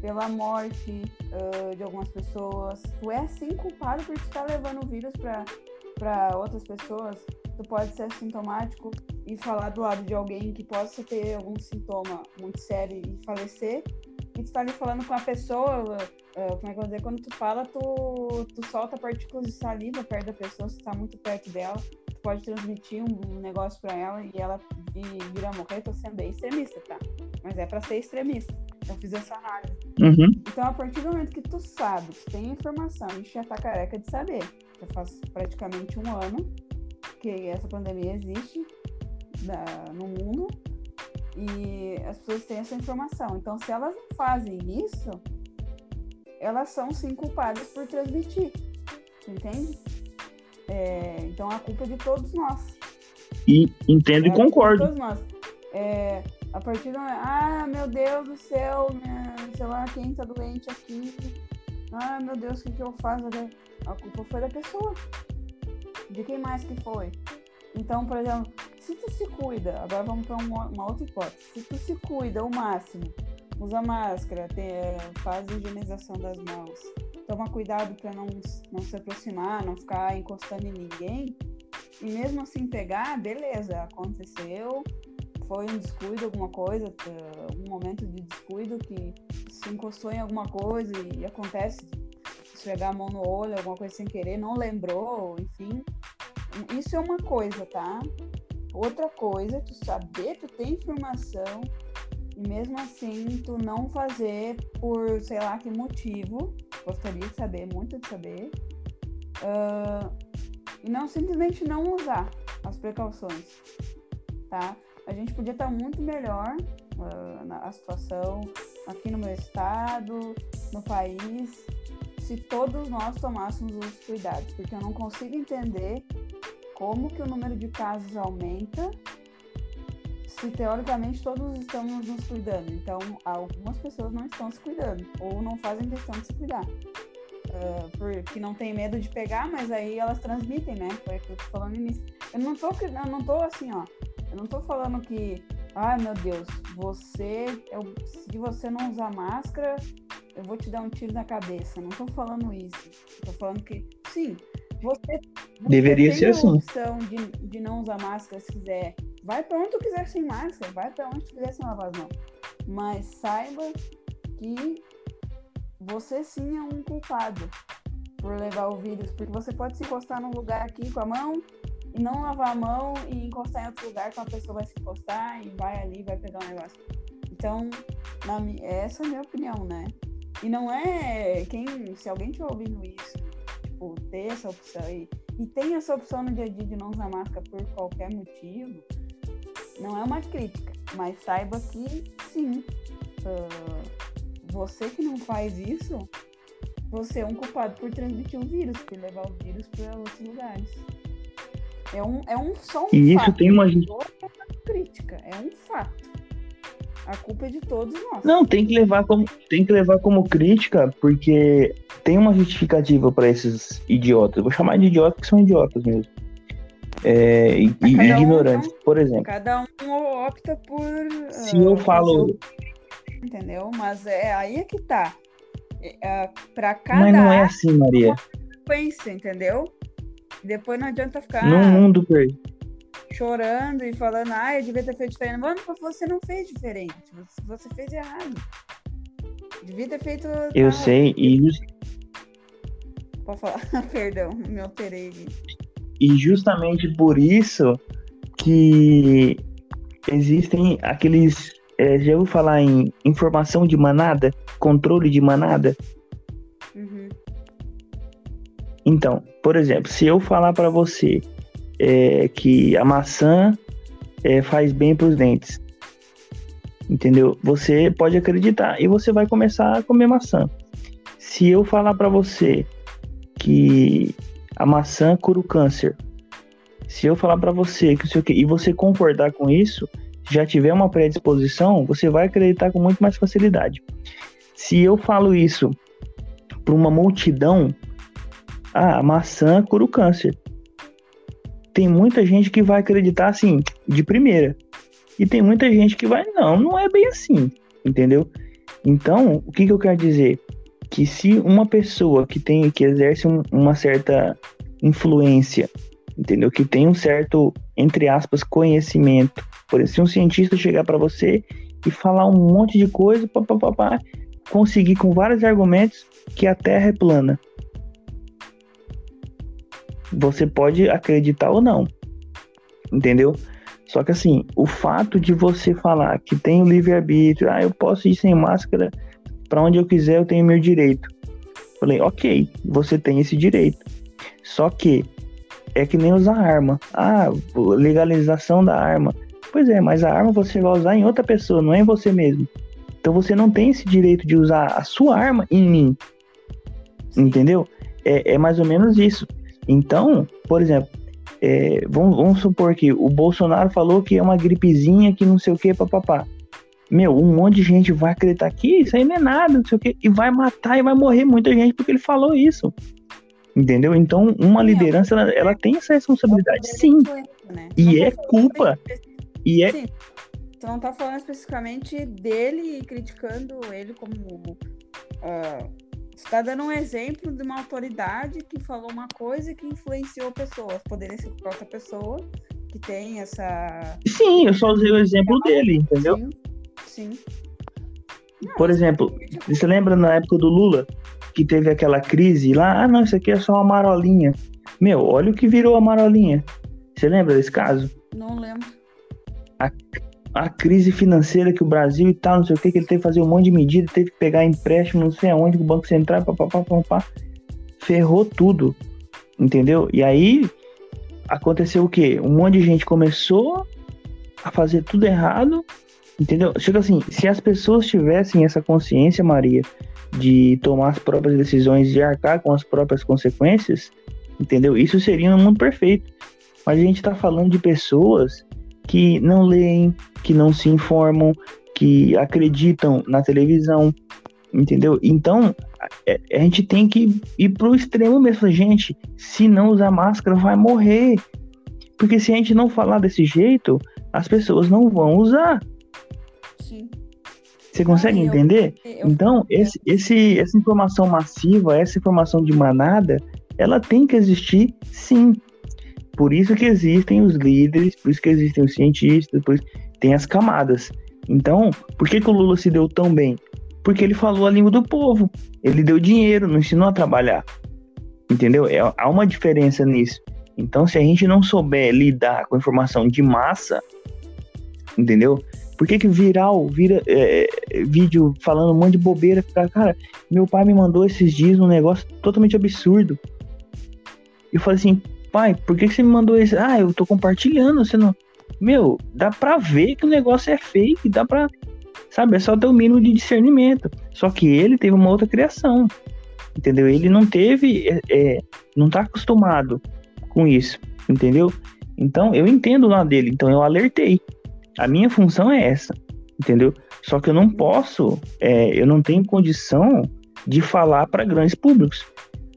pela morte uh, de algumas pessoas. Tu é sim culpado por estar levando o vírus para outras pessoas. Tu pode ser sintomático e falar do lado de alguém que possa ter algum sintoma muito sério e falecer, e tu tá ali falando com a pessoa, uh, como é que eu vou dizer, quando tu fala, tu, tu solta partículas de saliva perto da pessoa, se tá muito perto dela, tu pode transmitir um, um negócio para ela e ela vir a morrer, tô sendo bem extremista, tá? Mas é para ser extremista. Eu fiz essa análise. Uhum. Então, a partir do momento que tu sabe, tu tem informação, a gente já tá careca de saber. Já faz praticamente um ano que essa pandemia existe, da, no mundo e as pessoas têm essa informação. Então, se elas não fazem isso, elas são sim culpadas por transmitir, entende? É, então, a culpa é de todos nós. E entendo é, e concordo. todos nós. É, a partir do ah, meu Deus do céu, minha, sei lá, quem tá doente aqui. Ah, meu Deus, o que, que eu faço? A culpa foi da pessoa. De quem mais que foi? Então, por exemplo, se tu se cuida, agora vamos para uma, outra hipótese, se tu se cuida ao máximo, usa máscara, tem, faz higienização das mãos, toma cuidado para não, não se aproximar, não ficar encostando em ninguém, e mesmo assim pegar, beleza, aconteceu, foi um descuido, alguma coisa, um momento de descuido que se encostou em alguma coisa e acontece esfregar a mão no olho, alguma coisa sem querer, não lembrou, enfim. Isso é uma coisa, tá? Outra coisa, tu saber, tu ter informação e mesmo assim tu não fazer por sei lá que motivo, gostaria de saber, muito de saber, uh, e não simplesmente não usar as precauções, tá? A gente podia estar muito melhor uh, na a situação aqui no meu estado, no país, se todos nós tomássemos os cuidados, porque eu não consigo entender como que o número de casos aumenta se teoricamente todos estamos nos cuidando. Então, algumas pessoas não estão se cuidando ou não fazem questão de se cuidar. Uh, porque não tem medo de pegar, mas aí elas transmitem, né? Foi o que eu tô falando nisso. Eu não tô, eu não tô assim, ó. Eu não tô falando que, ai meu Deus, você, eu, se você não usar máscara, eu vou te dar um tiro na cabeça. Não tô falando isso. Tô falando que, sim, você, você deveria tem ser a assim. opção de, de não usar máscara se quiser. Vai pra onde tu quiser sem máscara, vai pra onde tu quiser sem lavar as mãos. Mas saiba que você sim é um culpado por levar o vírus, porque você pode se encostar num lugar aqui com a mão e não lavar a mão e encostar em outro lugar que uma pessoa vai se encostar e vai ali, vai pegar um negócio. Então, na, essa é a minha opinião, né? E não é quem, se alguém estiver ouvindo isso, tipo, ter essa opção e, e tem essa opção no dia a dia de não usar máscara por qualquer motivo, não é uma crítica, mas saiba que sim, uh, você que não faz isso, você é um culpado por transmitir o vírus, por levar o vírus para outros lugares. É um, é um só um E fato. isso tem uma é uma crítica, é um fato. A culpa é de todos nós. Não, tem que levar como tem que levar como crítica, porque tem uma justificativa para esses idiotas. Eu vou chamar de idiotas que são idiotas mesmo. É, e, um, ignorantes, por exemplo. Cada um opta por. Se ah, eu falo, Entendeu? Mas é aí é que tá. É, para cada mas não é assim, Maria. pensa, entendeu? Depois não adianta ficar No mundo per... chorando e falando, ah, eu devia ter feito diferente. Mano, você não fez diferente. Você, fez errado. Devia ter feito. eu tal. sei e Pode falar, perdão, me alterei. aqui. E justamente por isso que existem aqueles. é, já ouviu falar em informação de manada? Controle de manada? Uhum. Então, por exemplo, se eu falar para você é, que a maçã é, faz bem para os dentes, entendeu? Você pode acreditar e você vai começar a comer maçã. Se eu falar para você que a maçã cura o câncer, se eu falar para você que o quê, e você concordar com isso, já tiver uma predisposição, você vai acreditar com muito mais facilidade. Se eu falo isso para uma multidão, ah, a maçã cura o câncer. Tem muita gente que vai acreditar assim, de primeira. E tem muita gente que vai, não, não é bem assim, entendeu? Então, o que, que eu quero dizer? Que se uma pessoa que tem, que exerce um- uma certa influência, entendeu? Que tem um certo, entre aspas, conhecimento. Por exemplo, se um cientista chegar para você e falar um monte de coisa, pá, pá, pá, pá, conseguir com vários argumentos que a Terra é plana. Você pode acreditar ou não, entendeu? Só que assim, o fato de você falar que tem o livre-arbítrio, ah, eu posso ir sem máscara para onde eu quiser, eu tenho meu direito. Falei, ok, você tem esse direito. Só que é que nem usar arma. Ah, legalização da arma. Pois é, mas a arma você vai usar em outra pessoa, não é em você mesmo. Então você não tem esse direito de usar a sua arma em mim. Entendeu? É, é mais ou menos isso. Então, por exemplo, é, vamos, vamos supor que o Bolsonaro falou que é uma gripezinha que não sei o que, papapá. Meu, um monte de gente vai acreditar que isso aí não é nada, não sei o que, e vai matar e vai morrer muita gente porque ele falou isso. Entendeu? Então, uma Sim, liderança, ela, ela tem essa responsabilidade, sim. Né? E é tô falando culpa. especi- E é. Tu não tá falando especificamente dele e criticando ele como. ah, você tá dando um exemplo de uma autoridade que falou uma coisa que influenciou pessoas. Poderia ser outra pessoa que tem essa. Sim, eu só usei o exemplo dele, entendeu? Sim. Sim. Não, Por exemplo, você lembra na época do Lula, que teve aquela crise lá? Ah, não, isso aqui é só uma marolinha. Meu, olha o que virou a marolinha. Você lembra desse caso? Não lembro. A crise financeira que o Brasil e tal, não sei o que, que ele teve que fazer um monte de medida, teve que pegar empréstimo, não sei aonde, o Banco Central, papapá, papapá. Ferrou tudo. Entendeu? E aí aconteceu o quê? Um monte de gente começou a fazer tudo errado Entendeu? Chega assim, se as pessoas tivessem essa consciência, Maria, de tomar as próprias decisões, de arcar com as próprias consequências, entendeu? Isso seria um mundo perfeito. Mas a gente está falando de pessoas que não leem, que não se informam, que acreditam na televisão, entendeu? Então, a, é, a gente tem que ir pro extremo mesmo. Gente, se não usar máscara, vai morrer. Porque se a gente não falar desse jeito, as pessoas não vão usar. Sim. Você consegue ah, eu, entender? Eu, então, esse, esse, essa informação massiva, essa informação de manada, ela tem que existir sim. Por isso que existem os líderes, por isso que existem os cientistas, por isso tem as camadas. Então, por que, que o Lula se deu tão bem? Porque ele falou a língua do povo. Ele deu dinheiro, não ensinou a trabalhar. Entendeu? É, há uma diferença nisso. Então, se a gente não souber lidar com informação de massa, entendeu? Por que, que viral vira é, vídeo falando um monte de bobeira? Cara, meu pai me mandou esses dias um negócio totalmente absurdo. Eu falei assim, pai, por que, que você me mandou isso? Ah, eu tô compartilhando, você não. Meu, dá pra ver que o negócio é fake, dá pra. Sabe, é só ter o mínimo de discernimento. Só que ele teve uma outra criação. Entendeu? Ele não teve. É, é, não tá acostumado com isso. Entendeu? Então, eu entendo lá dele. Então, eu alertei. A minha função é essa. Entendeu? Só que eu não posso. É, eu não tenho condição de falar para grandes públicos.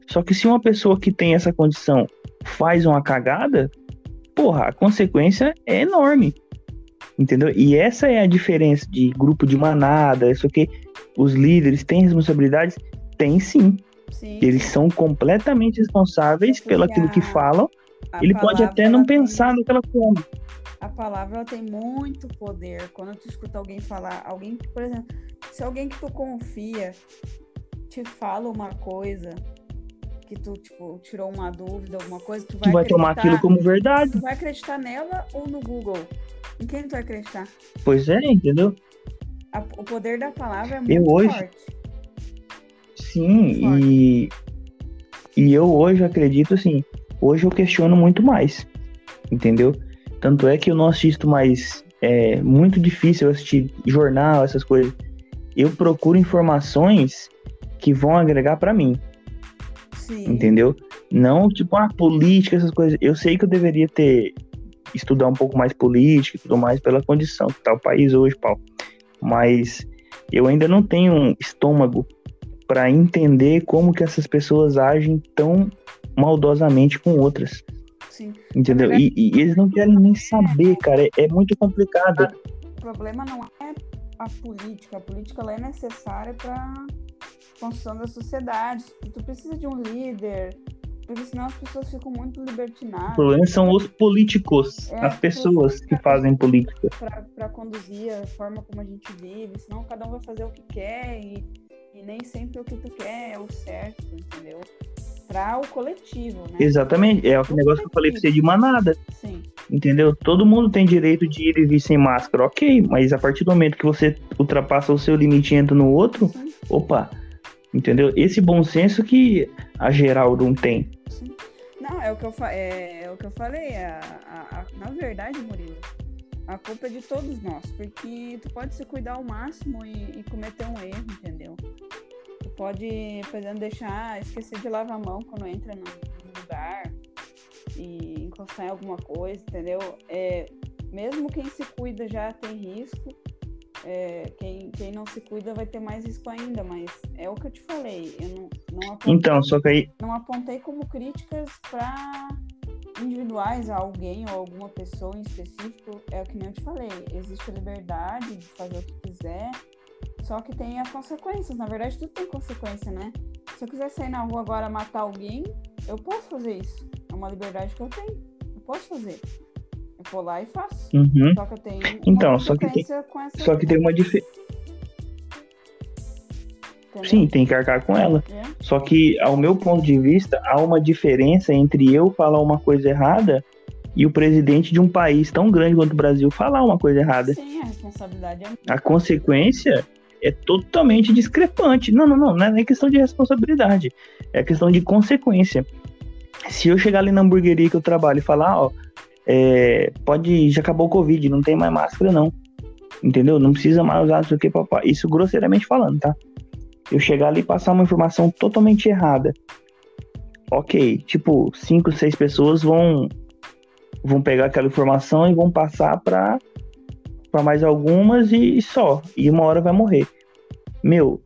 Só que se uma pessoa que tem essa condição faz uma cagada, porra, a consequência é enorme. Entendeu? E essa é a diferença de grupo de manada, isso que os líderes têm responsabilidades? Tem sim. sim. Eles são completamente responsáveis pelo aquilo que falam. Ele pode até não pensar tem... naquela forma. A palavra tem muito poder. Quando tu escuta alguém falar, alguém, por exemplo, se alguém que tu confia te fala uma coisa, que tu, tipo, tirou uma dúvida, alguma coisa, tu vai, tu vai tomar aquilo como verdade. Tu vai acreditar nela ou no Google? Em quem tu vai acreditar? Pois é, entendeu? A, o poder da palavra é muito eu hoje... forte. Sim, forte. e e eu hoje acredito assim, hoje eu questiono muito mais, entendeu? Tanto é que eu não assisto mais, é muito difícil assistir jornal, essas coisas. Eu procuro informações que vão agregar para mim. Sim. Entendeu? Não tipo, a ah, política, essas coisas. Eu sei que eu deveria ter estudar um pouco mais política e tudo mais pela condição que tá o país hoje, Paulo. Mas eu ainda não tenho um estômago para entender como que essas pessoas agem tão maldosamente com outras. Sim. Entendeu? E, e, eles não querem nem saber, cara. É, é muito complicado. O problema não é a política. A política ela é necessária para construção da sociedade. Tu precisa de um líder, porque senão as pessoas ficam muito libertinadas. O problema são os políticos, é, as pessoas que fazem política. Para conduzir a forma como a gente vive, senão cada um vai fazer o que quer e, e nem sempre o que tu quer é o certo, entendeu? Para o coletivo, né? Exatamente, é o negócio que eu falei pra você de manada. Sim. Entendeu? Todo mundo tem direito de ir e vir sem máscara, ok, mas a partir do momento que você ultrapassa o seu limite e entra no outro, Sim. opa, Entendeu? Esse bom senso que a Geraldo não tem. Não, é o que eu, é, é o que eu falei. A, a, a, na verdade, Murilo, a culpa é de todos nós. Porque tu pode se cuidar ao máximo e, e cometer um erro, entendeu? Tu pode, por exemplo, deixar, esquecer de lavar a mão quando entra no, no lugar e encostar em alguma coisa, entendeu? É, mesmo quem se cuida já tem risco é, quem, quem não se cuida vai ter mais risco ainda, mas é o que eu te falei. Eu não, não apontei, então, só que aí... não apontei como críticas para individuais a alguém ou alguma pessoa em específico. É o que nem eu te falei. Existe a liberdade de fazer o que quiser, só que tem as consequências. Na verdade, tudo tem consequência, né? Se eu quiser sair na rua agora matar alguém, eu posso fazer isso. É uma liberdade que eu tenho. Eu posso fazer vou lá e faço. Uhum. Só que eu tenho então, só que tem, só que tem uma diferença. Sim, tem que arcar com ela. É. Só que, ao meu ponto de vista, há uma diferença entre eu falar uma coisa errada e o presidente de um país tão grande quanto o Brasil falar uma coisa errada. Sim, a responsabilidade é. A consequência é totalmente discrepante. Não, não, não, não é nem questão de responsabilidade. É questão de consequência. Se eu chegar ali na hamburgueria que eu trabalho e falar, ó, é, pode, já acabou o Covid, não tem mais máscara, não. Entendeu? Não precisa mais usar isso aqui, papai. Isso grosseiramente falando, tá? Eu chegar ali e passar uma informação totalmente errada. Ok, tipo, cinco, seis pessoas vão vão pegar aquela informação e vão passar para para mais algumas e só. E uma hora vai morrer. Meu,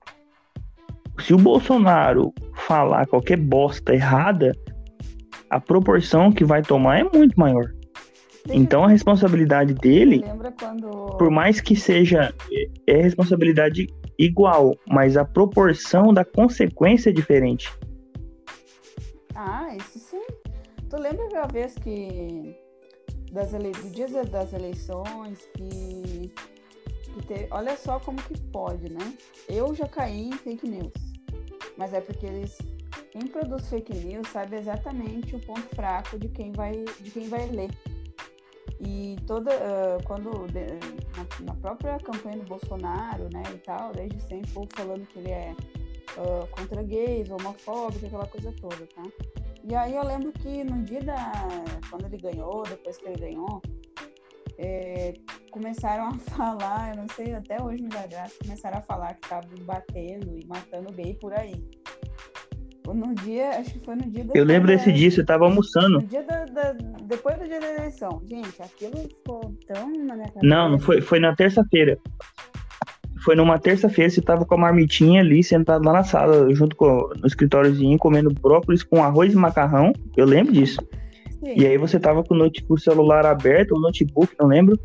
se o Bolsonaro falar qualquer bosta errada, a proporção que vai tomar é muito maior. Então a responsabilidade dele, quando... por mais que seja, é responsabilidade igual, mas a proporção da consequência é diferente. Ah, isso sim. Tu lembra da vez que das ele... do dia das eleições que, que teve... olha só como que pode, né? Eu já caí em fake news, mas é porque eles quem produz fake news sabe exatamente o ponto fraco de quem vai de quem vai ler. E toda uh, quando na, na, própria campanha do Bolsonaro, né, e tal, desde sempre o falando que ele é uh, contra gays, homofóbico, aquela coisa toda, tá? E aí eu lembro que no dia da quando ele ganhou, depois que ele ganhou, é, começaram a falar, eu não sei, até hoje me dá graça, começaram a falar que estavam batendo e matando gay por aí. No dia, acho que foi no dia. Eu lembro desse dia, você tava almoçando. No dia da, da, depois do dia da eleição. Gente, aquilo ficou tão na minha cabeça. Não, não foi, foi na terça-feira. Foi numa terça-feira, você tava com a marmitinha ali, sentado lá na sala, junto com no escritóriozinho, comendo brócolis com arroz e macarrão. Eu lembro disso. Sim. E aí você tava com o, notebook, o celular aberto, o notebook, não lembro.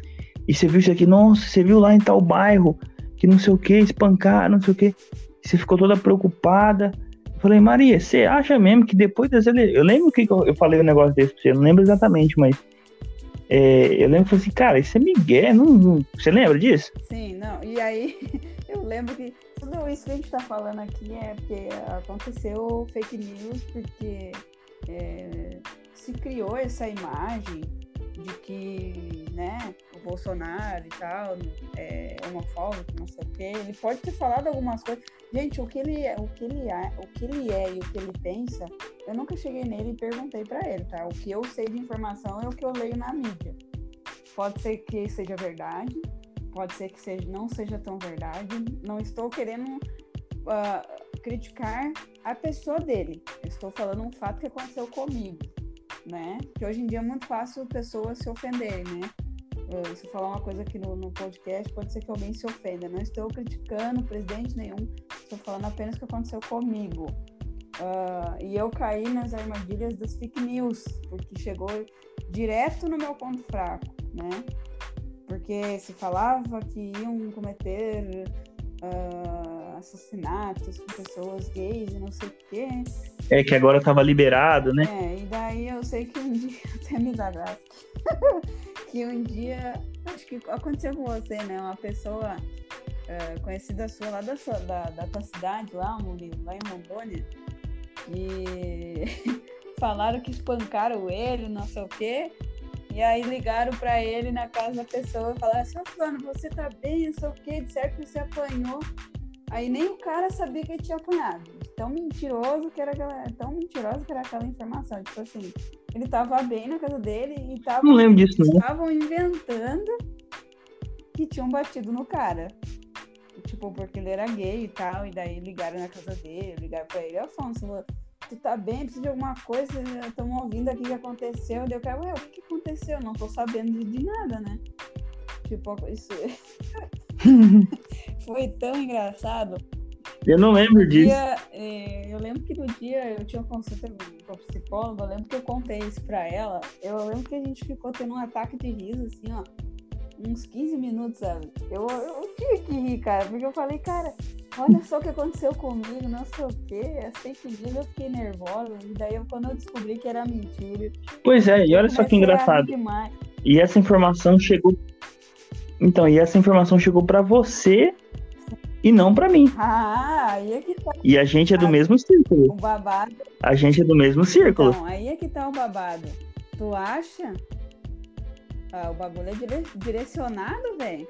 E você viu isso aqui, nossa, você viu lá em tal bairro, que não sei o que, espancar, não sei o que. Você ficou toda preocupada. Falei, Maria, você acha mesmo que depois das eleições. Eu lembro que eu falei um negócio desse pra você, eu não lembro exatamente, mas. É, eu lembro que falei assim, cara, isso é Miguel, não, não, você lembra disso? Sim, não, e aí eu lembro que tudo isso que a gente tá falando aqui é porque aconteceu fake news, porque é, se criou essa imagem de que, né, o Bolsonaro e tal é homofóbico, não sei o quê. Ele pode ter falado algumas coisas. Gente, o que ele é, o que ele é, o que ele é e o que ele pensa, eu nunca cheguei nele e perguntei para ele, tá? O que eu sei de informação é o que eu leio na mídia. Pode ser que seja verdade, pode ser que seja, não seja tão verdade. Não estou querendo uh, criticar a pessoa dele. Eu estou falando um fato que aconteceu comigo né? Que hoje em dia é muito fácil pessoas se ofenderem, né? Se eu falar uma coisa aqui no, no, podcast, pode ser que alguém se ofenda. Não estou criticando presidente nenhum, estou falando apenas o que aconteceu comigo. Uh, e eu caí nas armadilhas das fake news, porque chegou direto no meu ponto fraco, né? Porque se falava que iam cometer uh, assassinatos com pessoas gays e não sei o quê. É, que agora tava liberado, né? É, e daí eu sei que um dia, até me dá graça, que um dia, acho que aconteceu com você, né? Uma pessoa uh, conhecida sua lá da, sua, da, da tua cidade, lá, lá em Rondônia, e falaram que espancaram ele, não sei o quê, e aí ligaram para ele na casa da pessoa e falaram assim, ô fulano, você tá bem, não sei o quê, disseram que você apanhou. Aí nem o cara sabia que ele tinha apanhado. Tão mentiroso que era aquela. Tão mentiroso que era aquela informação. Tipo assim, ele tava bem na casa dele e tava. Não lembro disso, não. Estavam inventando que tinham batido no cara. Tipo, porque ele era gay e tal. E daí ligaram na casa dele, ligaram pra ele, Afonso, tu tá bem, precisa de alguma coisa, estamos ouvindo aqui o que aconteceu. Daí eu quero, ué, o que, que aconteceu? Não tô sabendo de, de nada, né? Tipo, isso foi tão engraçado. Eu não lembro disso. Dia, é, eu lembro que no dia eu tinha uma consulta com a psicóloga, eu lembro que eu contei isso pra ela. Eu lembro que a gente ficou tendo um ataque de riso, assim, ó, uns 15 minutos, sabe? Eu, eu tive que rir, cara, porque eu falei, cara, olha só o que aconteceu comigo, não sei o quê, é fake news, eu fiquei nervosa, e daí eu, quando eu descobri que era mentira. Pois é, e olha só que engraçado. E essa informação chegou. Então, e essa informação chegou para você e não para mim. Ah, aí é que tá. E a gente é do mesmo círculo. O babado. A gente é do mesmo círculo. Então, aí é que tá o babado. Tu acha? Ah, o bagulho é dire... direcionado, velho.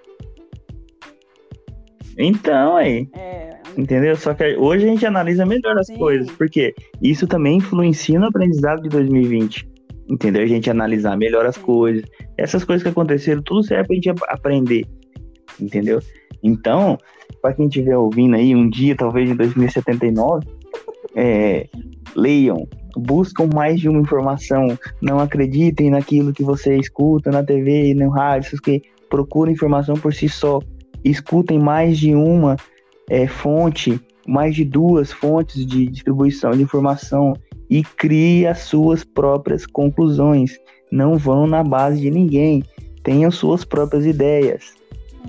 Então, aí. É... Entendeu? Só que hoje a gente analisa melhor as Sim. coisas, porque isso também influencia no aprendizado de 2020. Entendeu? A gente analisar melhor as Sim. coisas. Essas coisas que aconteceram, tudo serve pra gente aprender. entendeu? Então, para quem estiver ouvindo aí um dia, talvez em 2079, é, leiam, buscam mais de uma informação, não acreditem naquilo que você escuta na TV, no rádio, que procurem informação por si só, escutem mais de uma é, fonte, mais de duas fontes de distribuição de informação e crie as suas próprias conclusões. Não vão na base de ninguém, tenham suas próprias ideias.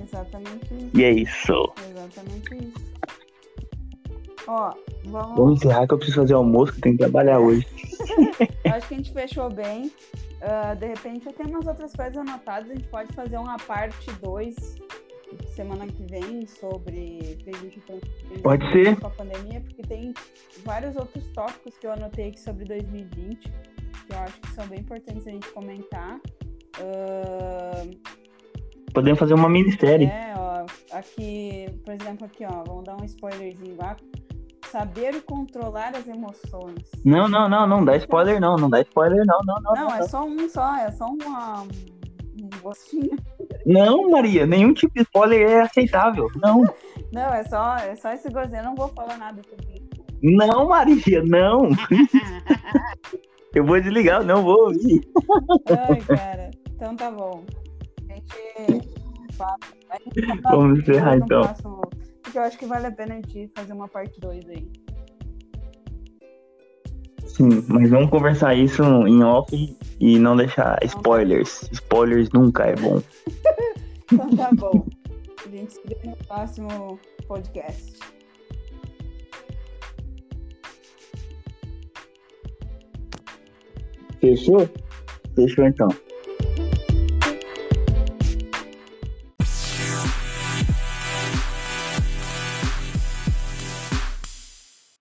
Exatamente isso. E é isso. Exatamente isso. Ó, vamos. Vamos encerrar que eu preciso fazer almoço, que eu tenho que trabalhar hoje. Acho que a gente fechou bem. Uh, de repente eu tenho umas outras coisas anotadas. A gente pode fazer uma parte 2 semana que vem sobre pode ser com a pandemia, porque tem vários outros tópicos que eu anotei aqui sobre 2020 que eu acho que são bem importantes a gente comentar. Uh, Podemos fazer uma minissérie. É, ó, aqui, por exemplo, aqui, ó, vamos dar um spoilerzinho lá. Saber controlar as emoções. Não, não, não, não dá spoiler não, não dá spoiler não, não, não. Não, não é não. só um só, é só uma, um gostinho. Não, Maria, nenhum tipo de spoiler é aceitável, não. não, é só, é só esse gostinho, eu não vou falar nada sobre isso. Não, Maria, não. eu vou desligar, não vou ouvir. Ai, cara, então tá bom. Gente Vamos encerrar então. Próximo, porque eu acho que vale a pena a gente fazer uma parte 2 aí. Sim, mas vamos conversar isso em off e não deixar spoilers. Spoilers nunca é bom. então tá bom. A gente se vê no próximo podcast. Fechou? Fechou então.